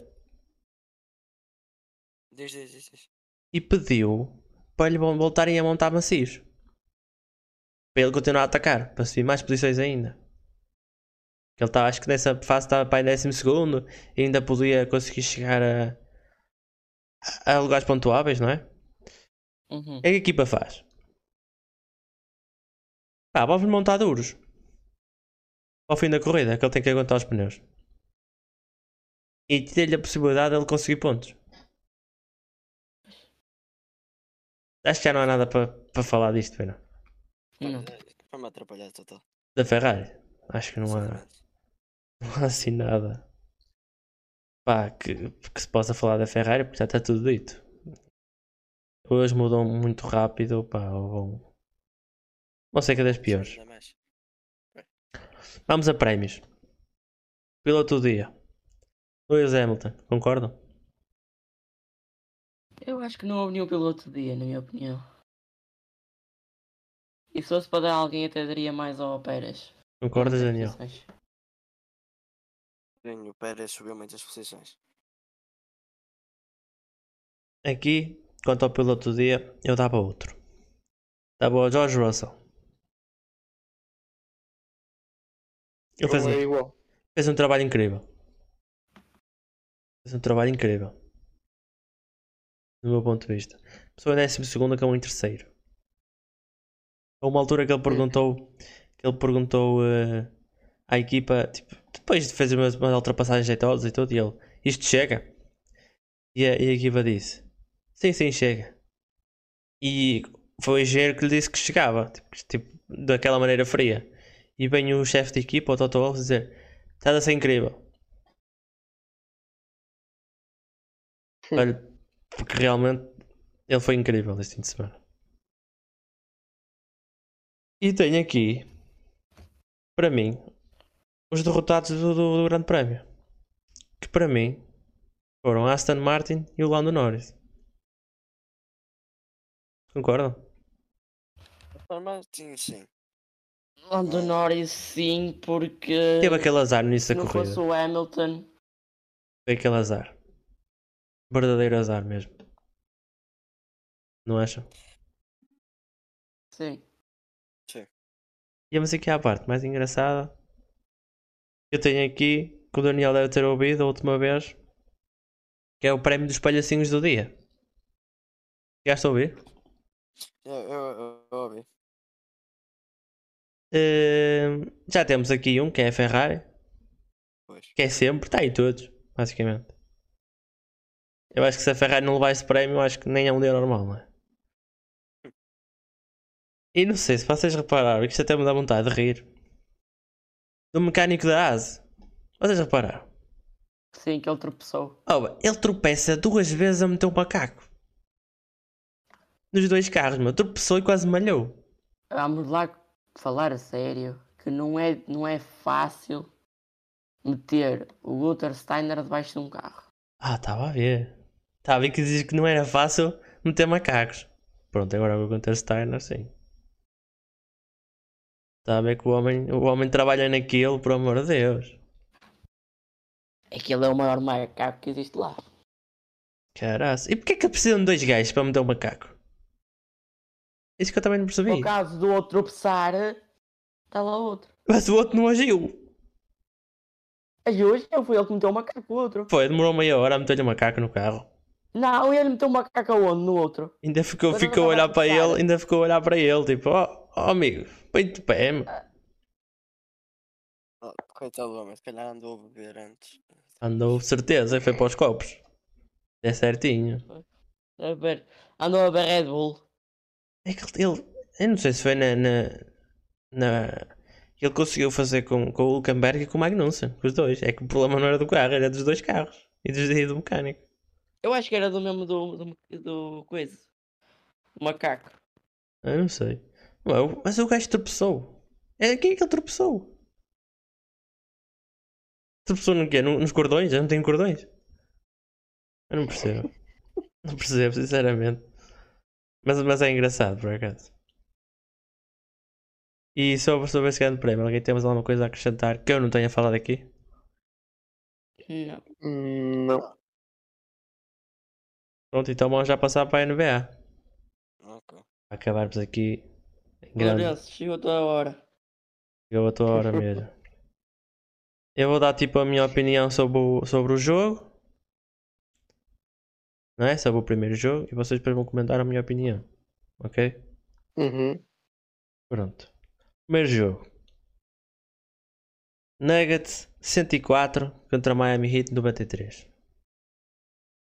Diz, diz, diz, diz. e pediu para lhe vol- voltarem a montar macios. Para ele continuar a atacar, para subir mais posições ainda. Ele estava, acho que nessa fase estava para em décimo segundo e ainda podia conseguir chegar a, a lugares pontuáveis, não é? Uhum. O que é que a equipa faz? Pá, vamos montar duros. Ao fim da corrida, que ele tem que aguentar os pneus. E ter-lhe a possibilidade de ele conseguir pontos. Acho que já não há nada para para falar disto, pena. Não. Foi-me atrapalhar total. Da Ferrari. Acho que não há, não há assim nada. Pá, que, que se possa falar da Ferrari, porque já está tudo dito. Hoje mudou muito rápido, pá, ou Não sei que é das piores. Mais. Vamos a prémios. Piloto do dia. Lewis Hamilton, concordam? Eu acho que não houve nenhum piloto de dia, na minha opinião. E se fosse para dar a alguém, até daria mais ao Pérez. Concordas, Daniel? Sim, o Pérez subiu muitas posições. Aqui, quanto ao piloto do dia, eu dava outro. Dava ao George Russell. Ele fez, é um- igual. fez um trabalho incrível. Fez um trabalho incrível. Do meu ponto de vista. Pessoa em décimo segundo, acabou em terceiro. Houve uma altura que ele perguntou que ele perguntou eh, à equipa, tipo, depois de fazer umas, umas ultrapassagens jeitosas e tudo, e ele, isto chega? E a, e a equipa disse, sim, sim, chega. E foi o engenheiro que lhe disse que chegava, tipo, tipo, daquela maneira fria. E vem o chefe de equipa, o Toto Wolff, dizer, estás a ser incrível. Olha, porque realmente ele foi incrível este fim de semana. E tenho aqui, para mim, os derrotados do, do- do Grande Prémio. Que para mim foram Aston Martin e o Lando Norris. Concordam? Mas sim, sim. Lando Norris, sim, porque Teve aquele azar no início se da não corrida. fosse o Hamilton, Foi aquele azar. Verdadeiro azar mesmo. Não acham? sim. E vamos aqui à parte mais engraçada. Eu tenho aqui, que o Daniel deve ter ouvido a última vez, que é o prémio dos palhacinhos do dia. Chegaste a ouvir? Eu, Ehm, já temos aqui um que é a Ferrari, Pois. que é sempre, está aí todos, basicamente. Eu acho que se a Ferrari não levar esse prémio, eu acho que nem é um dia normal, não é? E não sei se vocês repararam, que isto até me dá vontade de rir. Do mecânico da ASE. Vocês repararam? Sim, que ele tropeçou. Oh, ele tropeça duas vezes a meter um macaco. Nos dois carros, meu. Tropeçou e quase malhou. Vamos lá falar a sério, que não é, não é fácil meter o Guter Steiner debaixo de um carro. Ah, estava a ver. Estava a ver que diz que não era fácil meter macacos. Pronto, agora o Gunter Steiner, sim. Está a ver que o homem, o homem trabalha naquilo, por amor de Deus. Aquele é o maior macaco que existe lá. Caraca. E porquê que precisam de dois gajos para meter um macaco? Isso que eu também não percebi. Por caso do outro tropeçar, está lá outro. Mas o outro não agiu. Aí hoje eu fui ele que meteu o macaco o outro. Foi, demorou meia hora a meter-lhe um macaco no carro. Não, ele meteu o macaco onde? No outro. Ainda ficou, ficou a olhar para ele, ainda ficou a olhar para ele, tipo, ó oh, amigo, põe-te de pé, meu. Oh, coitado do homem, se calhar andou a beber antes. Andou, certeza, foi para os copos. É certinho. A ver, andou a ver Red Bull. É que ele, eu não sei se foi na, na, na- ele conseguiu fazer com, com o Hulkenberg e com o Magnussen, com os dois. É que o problema não era do carro, era dos dois carros e, dos, e do mecânico. Eu acho que era do mesmo do, do, do coisa. Do macaco. Eu não sei. Ué, mas o gajo tropeçou. É, quem é que ele tropeçou? Tropeçou no quê? No- nos cordões? Eu não tenho cordões. Eu não percebo. não percebo, sinceramente. Mas, mas é engraçado, por acaso. E sobre, sobre esse grande prémio, alguém tem mais alguma coisa a acrescentar que eu não tenha falado aqui? Não. Hum, Não. Pronto, então vamos já passar para a NBA. Ok. Acabarmos aqui. Lourenço, chegou a tua hora. Chegou a tua hora mesmo. Eu vou dar tipo a minha opinião sobre o, sobre o jogo. Não é? Sobre o primeiro jogo. E vocês depois vão comentar a minha opinião. Ok? Uhum. Pronto. Primeiro jogo. Nuggets 104 contra Miami Heat 93.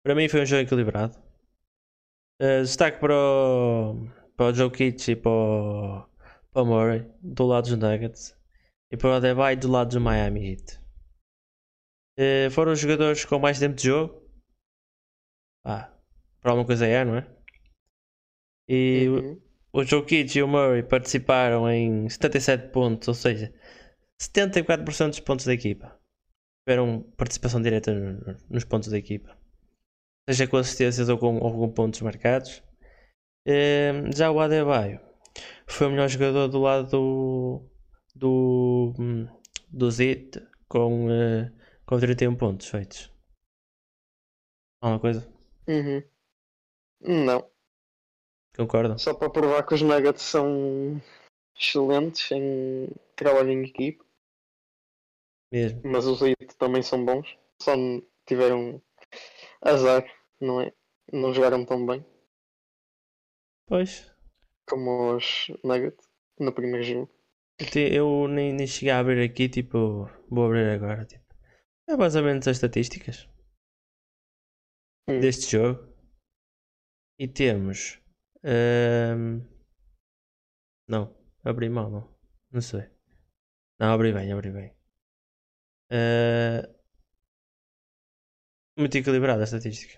Para mim foi um jogo equilibrado. Eh, destaque para o, para o Joe Kitch e para o, para o Murray do lado dos Nuggets e para o Adebayo do lado do Miami Heat. Eh, foram os jogadores com mais tempo de jogo. Ah, para alguma coisa é, não é? E o- Uhum. o Jokic e o Murray participaram em 77 pontos, ou seja, 74% dos pontos da equipa. Tiveram participação direta no- nos pontos da equipa. Seja com assistências ou com, ou com pontos marcados. Eh, já o Adebayo foi o melhor jogador do lado do, do, hum, do Zit com, eh, com 31 pontos feitos. Alguma coisa? Uhum. Não. Concordam? Só para provar que os Nuggets são excelentes em trabalho em equipe, Mesmo. mas os Heat também são bons. Só tiveram azar, não é? Não jogaram tão bem Pois. como os Nuggets no primeiro jogo. Eu nem, nem cheguei a abrir aqui, tipo, vou abrir agora. Tipo. É menos as estatísticas Hum. deste jogo. E temos. ehm, Não, abri mal, não. Não sei. Não, abri bem, abri bem. Eh, Muito equilibrada a estatística.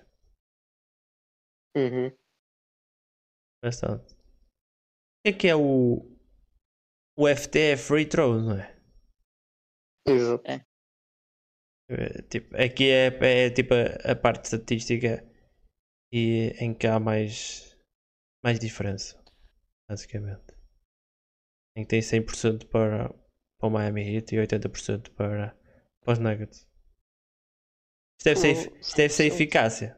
Uhum. Bastante. O que é que é o. O FT é free throws, não é? Exato. Eh, Tipo, aqui é, é tipo a, a parte estatística e em que há mais, mais diferença, basicamente. Em que tem 100% para, para o Miami Heat e 80% para, para os Nuggets. Isto deve ser, isto deve ser 100%. eficácia.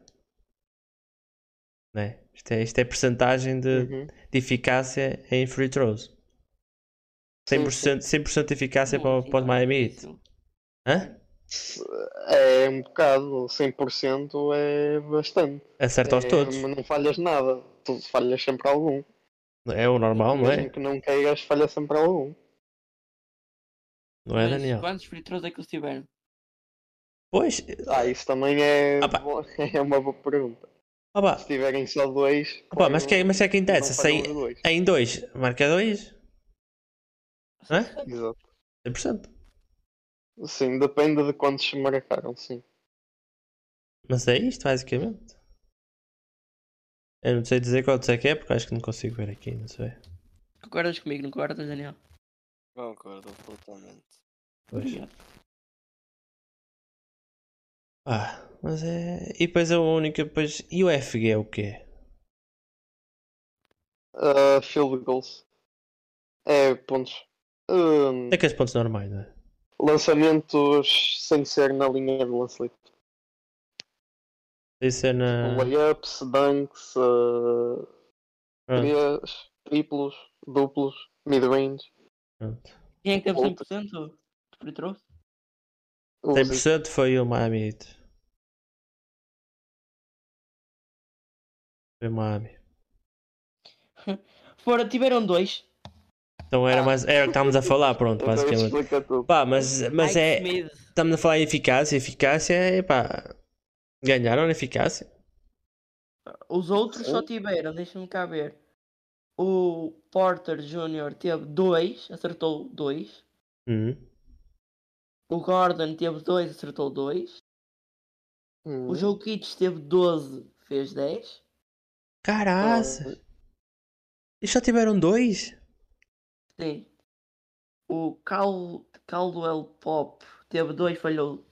Né? Isto é, isto é percentagem de, Uhum. de eficácia em free throws. 100%, 100 de eficácia para, o- para os Miami Heat. Hã? É um bocado, 100% é bastante. Acerta-os É, todos. não falhas nada, tu falhas sempre algum. É o normal, não é? Mesmo que não queiras, falha sempre algum. Não é, Mas Daniel? Quantos free throws é que eles tiveram? Pois, Ah, isso também é, Ah, é uma boa pergunta. opa, Se tiverem só dois. opa, mas, que, mas é que interessa? não Se em, dois. em dois, marca dois, Hã? Exato. 100%. Sim, depende de quantos marcaram, sim. Mas é isto, basicamente. Eu não sei dizer quantos é que é, porque acho que não consigo ver aqui, não sei. Concordas comigo, não concordas, Daniel? Concordo absolutamente. Pois. Obrigado. Ah, mas é. E depois a única, depois. E o FG é o quê? Ah, field goals. É pontos. Hum, É aqueles pontos normais, não é? Lançamentos sem ser na linha de lance livre. Isso é na. Layups, dunks, uh, triplos, duplos, mid-range. Quem é que teve Outro. 100% de free throws? Os 100% foi o Miami Heat. Foi o Miami. Fora, tiveram dois. Então era Ah. mais. Era o que estávamos a falar, pronto, Então basicamente. Pá, mas, mas Mike é. Estamos a falar em eficácia. Eficácia é pá. Ganharam na eficácia. Os outros só Sim. tiveram, deixa-me cá ver. O Porter Jr. teve dois, acertou dois. Hum. O Gordon teve dois, acertou dois. Hum. O Jokic teve 12, fez 10. Caraças! E só tiveram dois? Sim. O Cal... Caldwell Pop teve dois, falhou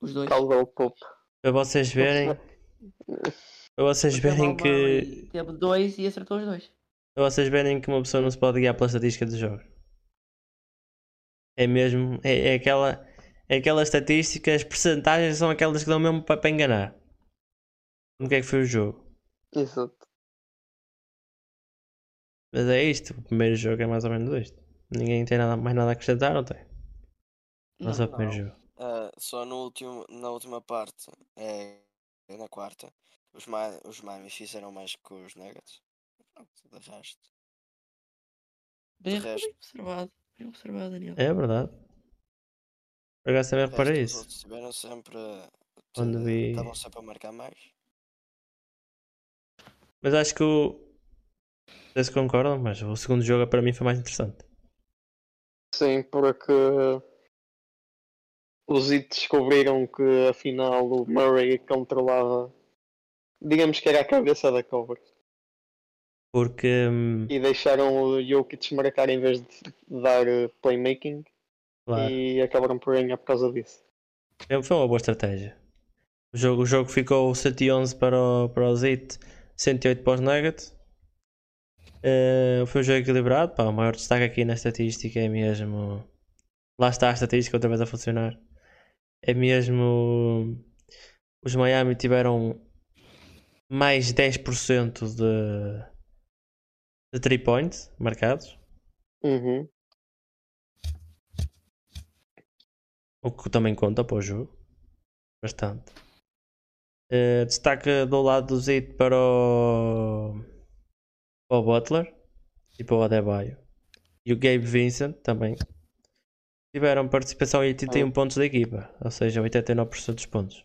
os dois. Caldwell Pope. Para vocês verem. Para vocês verem que. Teve dois e acertou os dois. Para vocês verem que uma pessoa não se pode guiar pela estatística dos jogos. É mesmo. É, é aquela. É aquela estatística, as percentagens são aquelas que dão mesmo para, para enganar. No que é que foi o jogo? Exato. Mas é isto, o primeiro jogo é mais ou menos isto. Ninguém tem nada, mais nada a acrescentar, não tem? Mas é o Não. primeiro jogo. Ah, só no último, na última parte, é, é na quarta, os, Ma os Miami fizeram mais que os Nuggets. Pronto, de resto. Bem, De resto. bem observado. Bem observado, Daniel. É verdade. Por acaso também reparei isso. outros tiveram sempre. Vi- Estavam sempre a marcar mais. Mas acho que o. Não sei se concordam, mas o segundo jogo para mim foi mais interessante. Sim, porque os Heat descobriram que afinal o Murray controlava, digamos que era a cabeça da cobra. Porque. hum, E deixaram o Jokic marcar em vez de dar eh, playmaking Claro, e acabaram por ganhar por causa disso. É, foi uma boa estratégia. O jogo, o jogo ficou 111 para, o, para os Heat, 108 para os Nuggets. Eh, foi um jogo equilibrado. Pá, o maior destaque aqui na estatística é mesmo. Lá está a estatística outra vez a funcionar. É mesmo. Os Miami tiveram mais 10% de, de 3 points marcados. Uhum. O que também conta para o jogo. Bastante. Eh, destaque do lado do Zito para o, para o Butler e para o Adebayo. E o Gabe Vincent também. Tiveram participação em 81 pontos da equipa, ou seja, 89% dos pontos.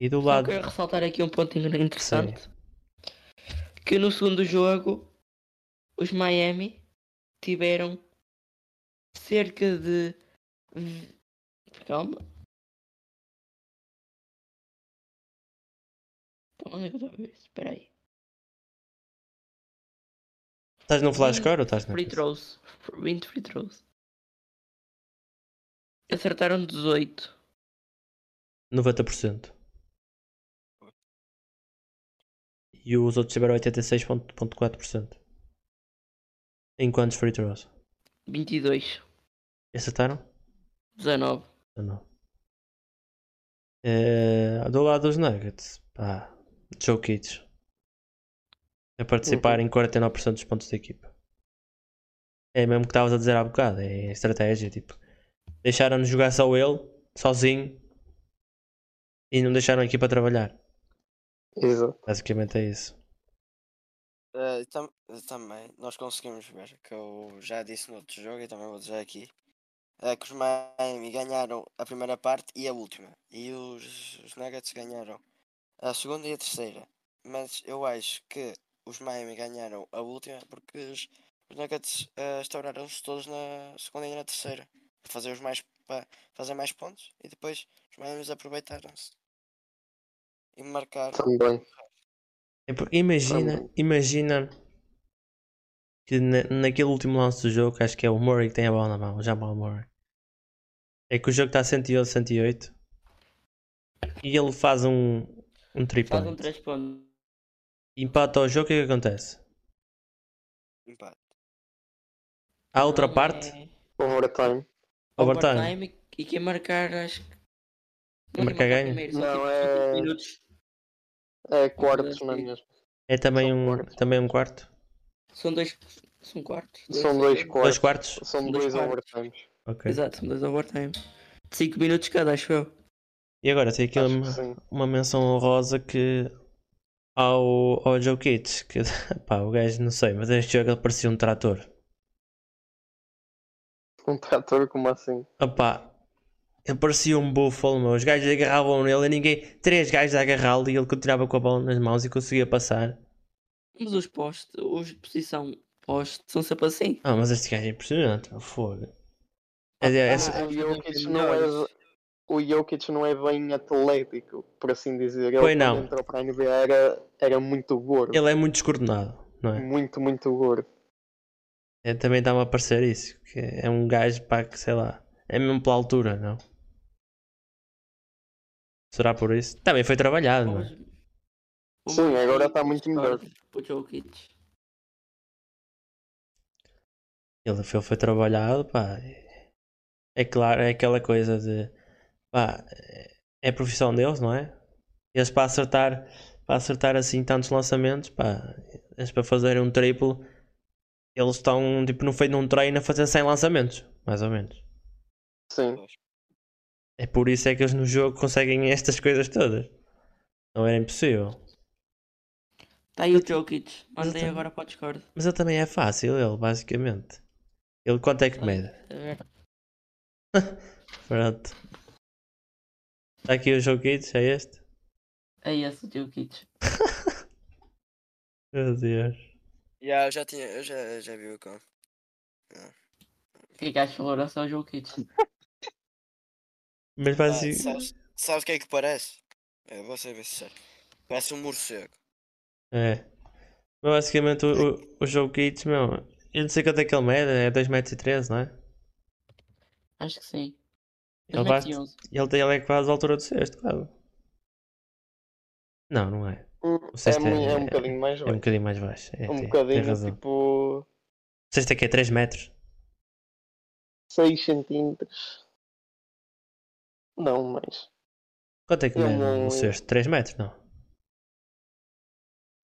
E do Só lado. quero ressaltar aqui um ponto interessante. Que no segundo jogo os Miami tiveram cerca de. Calma. Onde é que eu estou a ver? Espera aí. Estás num flashcore ou estás na Free throws. 20 free throws. Acertaram 18. 90%. E os outros tiveram 86,4%. Em quantos free throws? 22. Acertaram? 19. Ou não? É, do lado dos Nuggets, pá, Joe Kids a participar em 49% dos pontos da equipa. É mesmo que estavas a dizer há bocado, é estratégia, tipo, deixaram-nos jogar só ele, sozinho, e não deixaram a equipa trabalhar. Exato. Basicamente é isso. Eh, tam- também, nós conseguimos ver, que eu já disse no outro jogo e também vou dizer aqui, eh, que os Miami ganharam a primeira parte e a última. E os, os Nuggets ganharam a segunda e a terceira. Mas eu acho que os Miami ganharam a última porque os, os Nuggets eh, estouraram-se todos na segunda e na terceira. Para fazer, os mais, para fazer mais pontos e depois os Miami aproveitaram-se. E marcaram. Também. É porque imagina, Também. imagina que na, naquele último lance do jogo, acho que é o Murray que tem a bola na mão, o Jamal Murray. É que o jogo está 111, 108 e ele faz um, um Faz um triple. 3 pontos. Empata o jogo, o que é que acontece? Empate. Há outra Não, parte, é Overtime. overtime. overtime e- quem marcar acho que Quem marca ganha. primeiro, Não, é- 5 minutos. É quartos, não é mesmo? É também São um, quartos. também um quarto? São dois. São quartos. São dois quartos. Dois quartos? São São dois dois overtimes. Ok. Exato, são dois overtime. 5 minutos cada, acho eu. E agora tem aqui uma, uma menção honrosa que ao, ao Joe Kitts, que pá, o gajo não sei, mas este jogo ele parecia um trator. Um trator como assim? Opá, ele parecia um búfalo, meu. Os gajos agarravam nele e ninguém. Três gajos a agarrá-lo e ele continuava com a bola nas mãos e conseguia passar. Mas os postes, os de posição poste, são sempre assim. Ah, mas este gajo é impressionante, meu, fogo. É, é, esse- Ah, ser não é, melhores. O Jokic não é bem atlético, por assim dizer. Ele Pois quando não. entrou para a NBA era, era muito gordo. ele é muito descoordenado, não é? Muito, muito gordo. É, também está-me a parecer isso. Que é um gajo, pá, que sei lá. É mesmo pela altura, não? Será por isso? Também foi trabalhado, não é? Sim, agora está muito melhor. Jokic. Ele foi, foi trabalhado, pá. É claro, é aquela coisa de. Pá, é a profissão deles, não é? Eles para acertar, para acertar assim tantos lançamentos, pá, eles para fazerem um triplo, eles estão tipo no feio de um treino a fazer 100 lançamentos, mais ou menos. Sim. É por isso é que eles no jogo conseguem estas coisas todas. Não era impossível. Tá aí o Jokic. Mandei Exatamente. agora para o Discord. Mas ele também é fácil, ele, basicamente. Ele quanto é que mede? Tá? Pronto. Está aqui o jogo Kids, é este? É esse o Jokic. Meu Deus. Yeah, eu já tinha, eu já, já vi o cão. O que é que achas de valoração ao Jokic? Mas Ah, basicamente. sabes, sabes o que é que parece? É, vou ser bem sincero. Parece um morcego. É. Mas basicamente o, o, o jogo Kids, meu. Eu não sei quanto é que ele mede, é 2,13m, não é? Acho que sim. Ele bate- 2011. Ele, tem, ele é quase a altura do sexto, claro. Não, não é. Hum, O É, sexto mu- é, é um bocadinho mais é um baixo. bocadinho mais baixo. É, Um tem, bocadinho, tipo, O sexto é que é 3 metros. 6 centímetros. Não, mais. Quanto é que Eu mede não- o sexto? 3 metros? Não.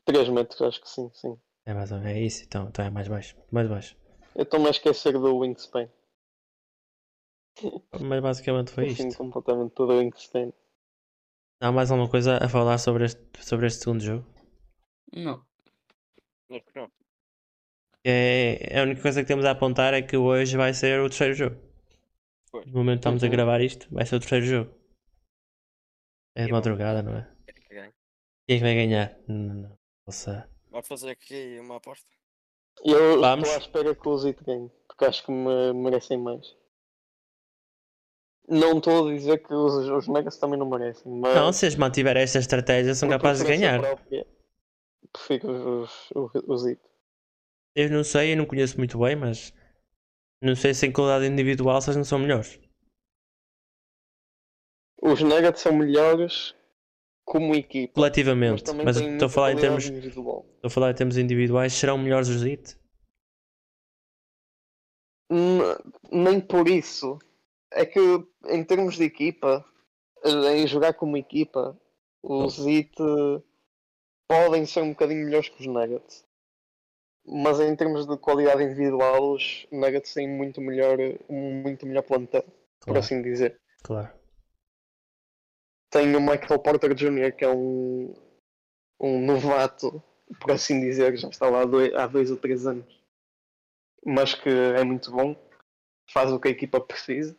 3 metros, acho que sim, sim. É mais ou menos. É isso, então, então é mais baixo. Mais baixo. Eu estou-me a esquecer do Wingspan. Mas basicamente foi Assim, isto. completamente todo Wingspan. Há mais alguma coisa a falar sobre este, sobre este segundo jogo? Não. Não. É, a única coisa que temos a apontar é que hoje vai ser o terceiro jogo. Pois. No momento que estamos a Uhum. gravar isto, vai ser o terceiro jogo. É de madrugada, não é? Quem é que ganha? Quem é que vai ganhar? Não, não. Nossa. Vai fazer aqui uma aposta? Eu Vamos. estou à espera que o Zito ganhe, porque acho que me merecem mais. Não estou a dizer que os, os Nuggets também não merecem, mas. Não, se eles mantiverem esta estratégia, são capazes de ganhar. própria, prefiro os, os, o Zito. Eu não sei, eu não conheço muito bem, mas não sei se em qualidade individual se eles não são melhores. Os Nuggets são melhores como equipa. Mas Coletivamente, mas estou a falar em termos, individual. estou a falar em termos individuais, serão melhores os Heat? N- Nem por isso. É que em termos de equipa, eh, em jogar como equipa, os Heat eh, podem ser um bocadinho melhores que os Nuggets. Mas em termos de qualidade individual, os Nuggets têm muito melhor, muito melhor plantel, por Claro, assim dizer. claro. Tem o Michael Porter Jr., que é um, um novato, por assim dizer, já está lá há dois, há dois ou três anos, mas que é muito bom, faz o que a equipa precisa.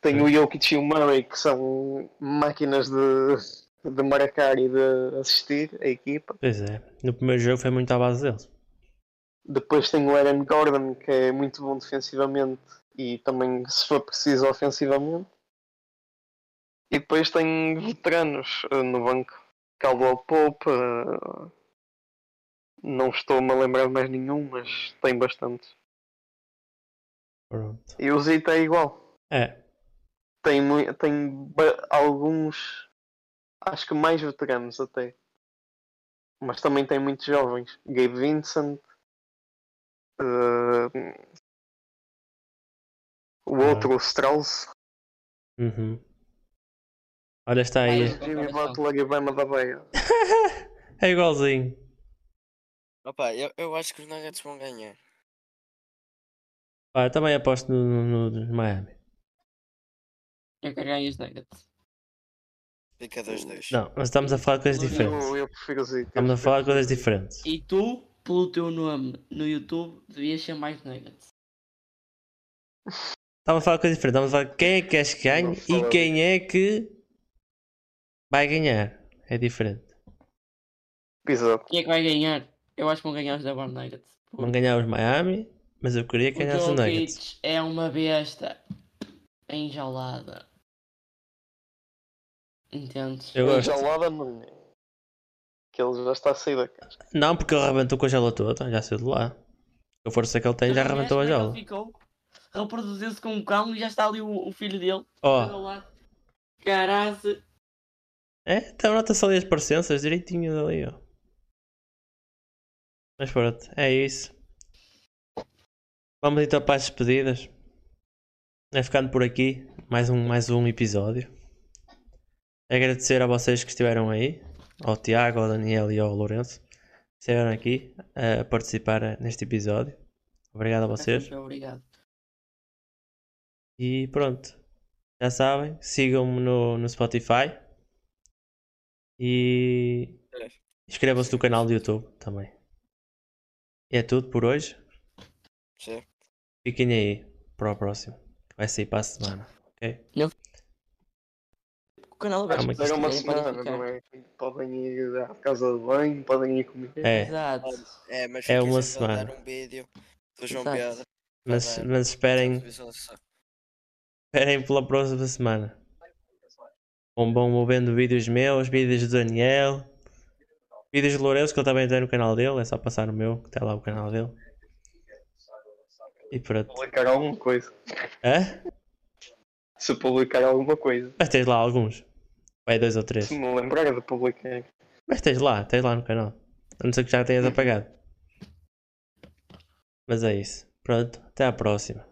Tem o Jokic e o Murray, que são máquinas de, de marcar e de assistir a equipa. Pois é, no primeiro jogo foi muito à base deles. Depois tem o Aaron Gordon, que é muito bom defensivamente e também, se for preciso, ofensivamente. E depois tem veteranos eh, no banco. Caldwell Pope. eh, não estou-me a lembrar de mais nenhum, mas tem bastante. Pronto. E o Zita é igual. É, Tem, tem alguns, acho que mais veteranos até. Mas também tem muitos jovens. Gabe Vincent. eh, o Ah. outro, o Strauss. uhum. Olha, está aí. Jimmy Butler e Bama da Beia. É igualzinho. Opa, eu, eu acho que os Nuggets vão ganhar. Eu também aposto no, no, no Miami. Eu quero ganhar os Nuggets. Fica 2-2. Não, mas estamos a falar de coisas diferentes. Eu, eu prefiro os Lakers. Estamos a falar coisas diferentes. E tu, pelo teu nome no YouTube, devias ser mais Nuggets. Estamos a falar coisas diferentes. Estamos a falar quem é que queres que ganhe e quem é que vai ganhar. É diferente. Exato. Quem é que vai ganhar? Eu acho que vão ganhar os Denver Nuggets. Vão ganhar os Miami, mas eu queria que ganhasse os Nuggets. É uma besta enjaulada. Entendes? Eu gosto. É. Que ele já está a sair da casa. Não, porque ele arrebentou com a jaula toda. Já saiu de lá. A força que ele tem já arrebentou a é ele ficou? Reproduziu-se com um cão e já está ali o, o filho dele. Lá. Caralho. é? Então nota-se ali as parecenças direitinho ali, ó. Mas pronto, é isso. Vamos então para as despedidas. É ficando por aqui. Mais um, mais um episódio. Agradecer a vocês que estiveram aí. Ao Tiago, ao Daniel e ao Lourenço. Que estiveram aqui a participar neste episódio. Obrigado a vocês. Obrigado. E pronto. Já sabem, sigam-me no, no Spotify. E inscrevam-se no canal do YouTube também. E é tudo por hoje. Sim. Fiquem aí para o próximo. que Vai sair para a semana. Ok? O canal aberto. Que Era uma semana, não é? Podem ir à casa de banho, podem ir comer. É, Exato. É, mas É uma semana. um vídeo do João Exato. Pedro. mas, dar mas esperem, esperem pela próxima semana. Vão, vão vendo vídeos meus, vídeos do Daniel, vídeos do Lourenço que ele também tem no canal dele. É só passar no meu, que está lá o canal dele. E pronto. Publicar alguma coisa. Hã? Se publicar alguma coisa. Mas tens lá alguns. Vai dois ou três. Se me lembrar de publicar. Mas tens lá, tens lá no canal. A não ser que já tenhas apagado. Mas é isso. Pronto, até à próxima.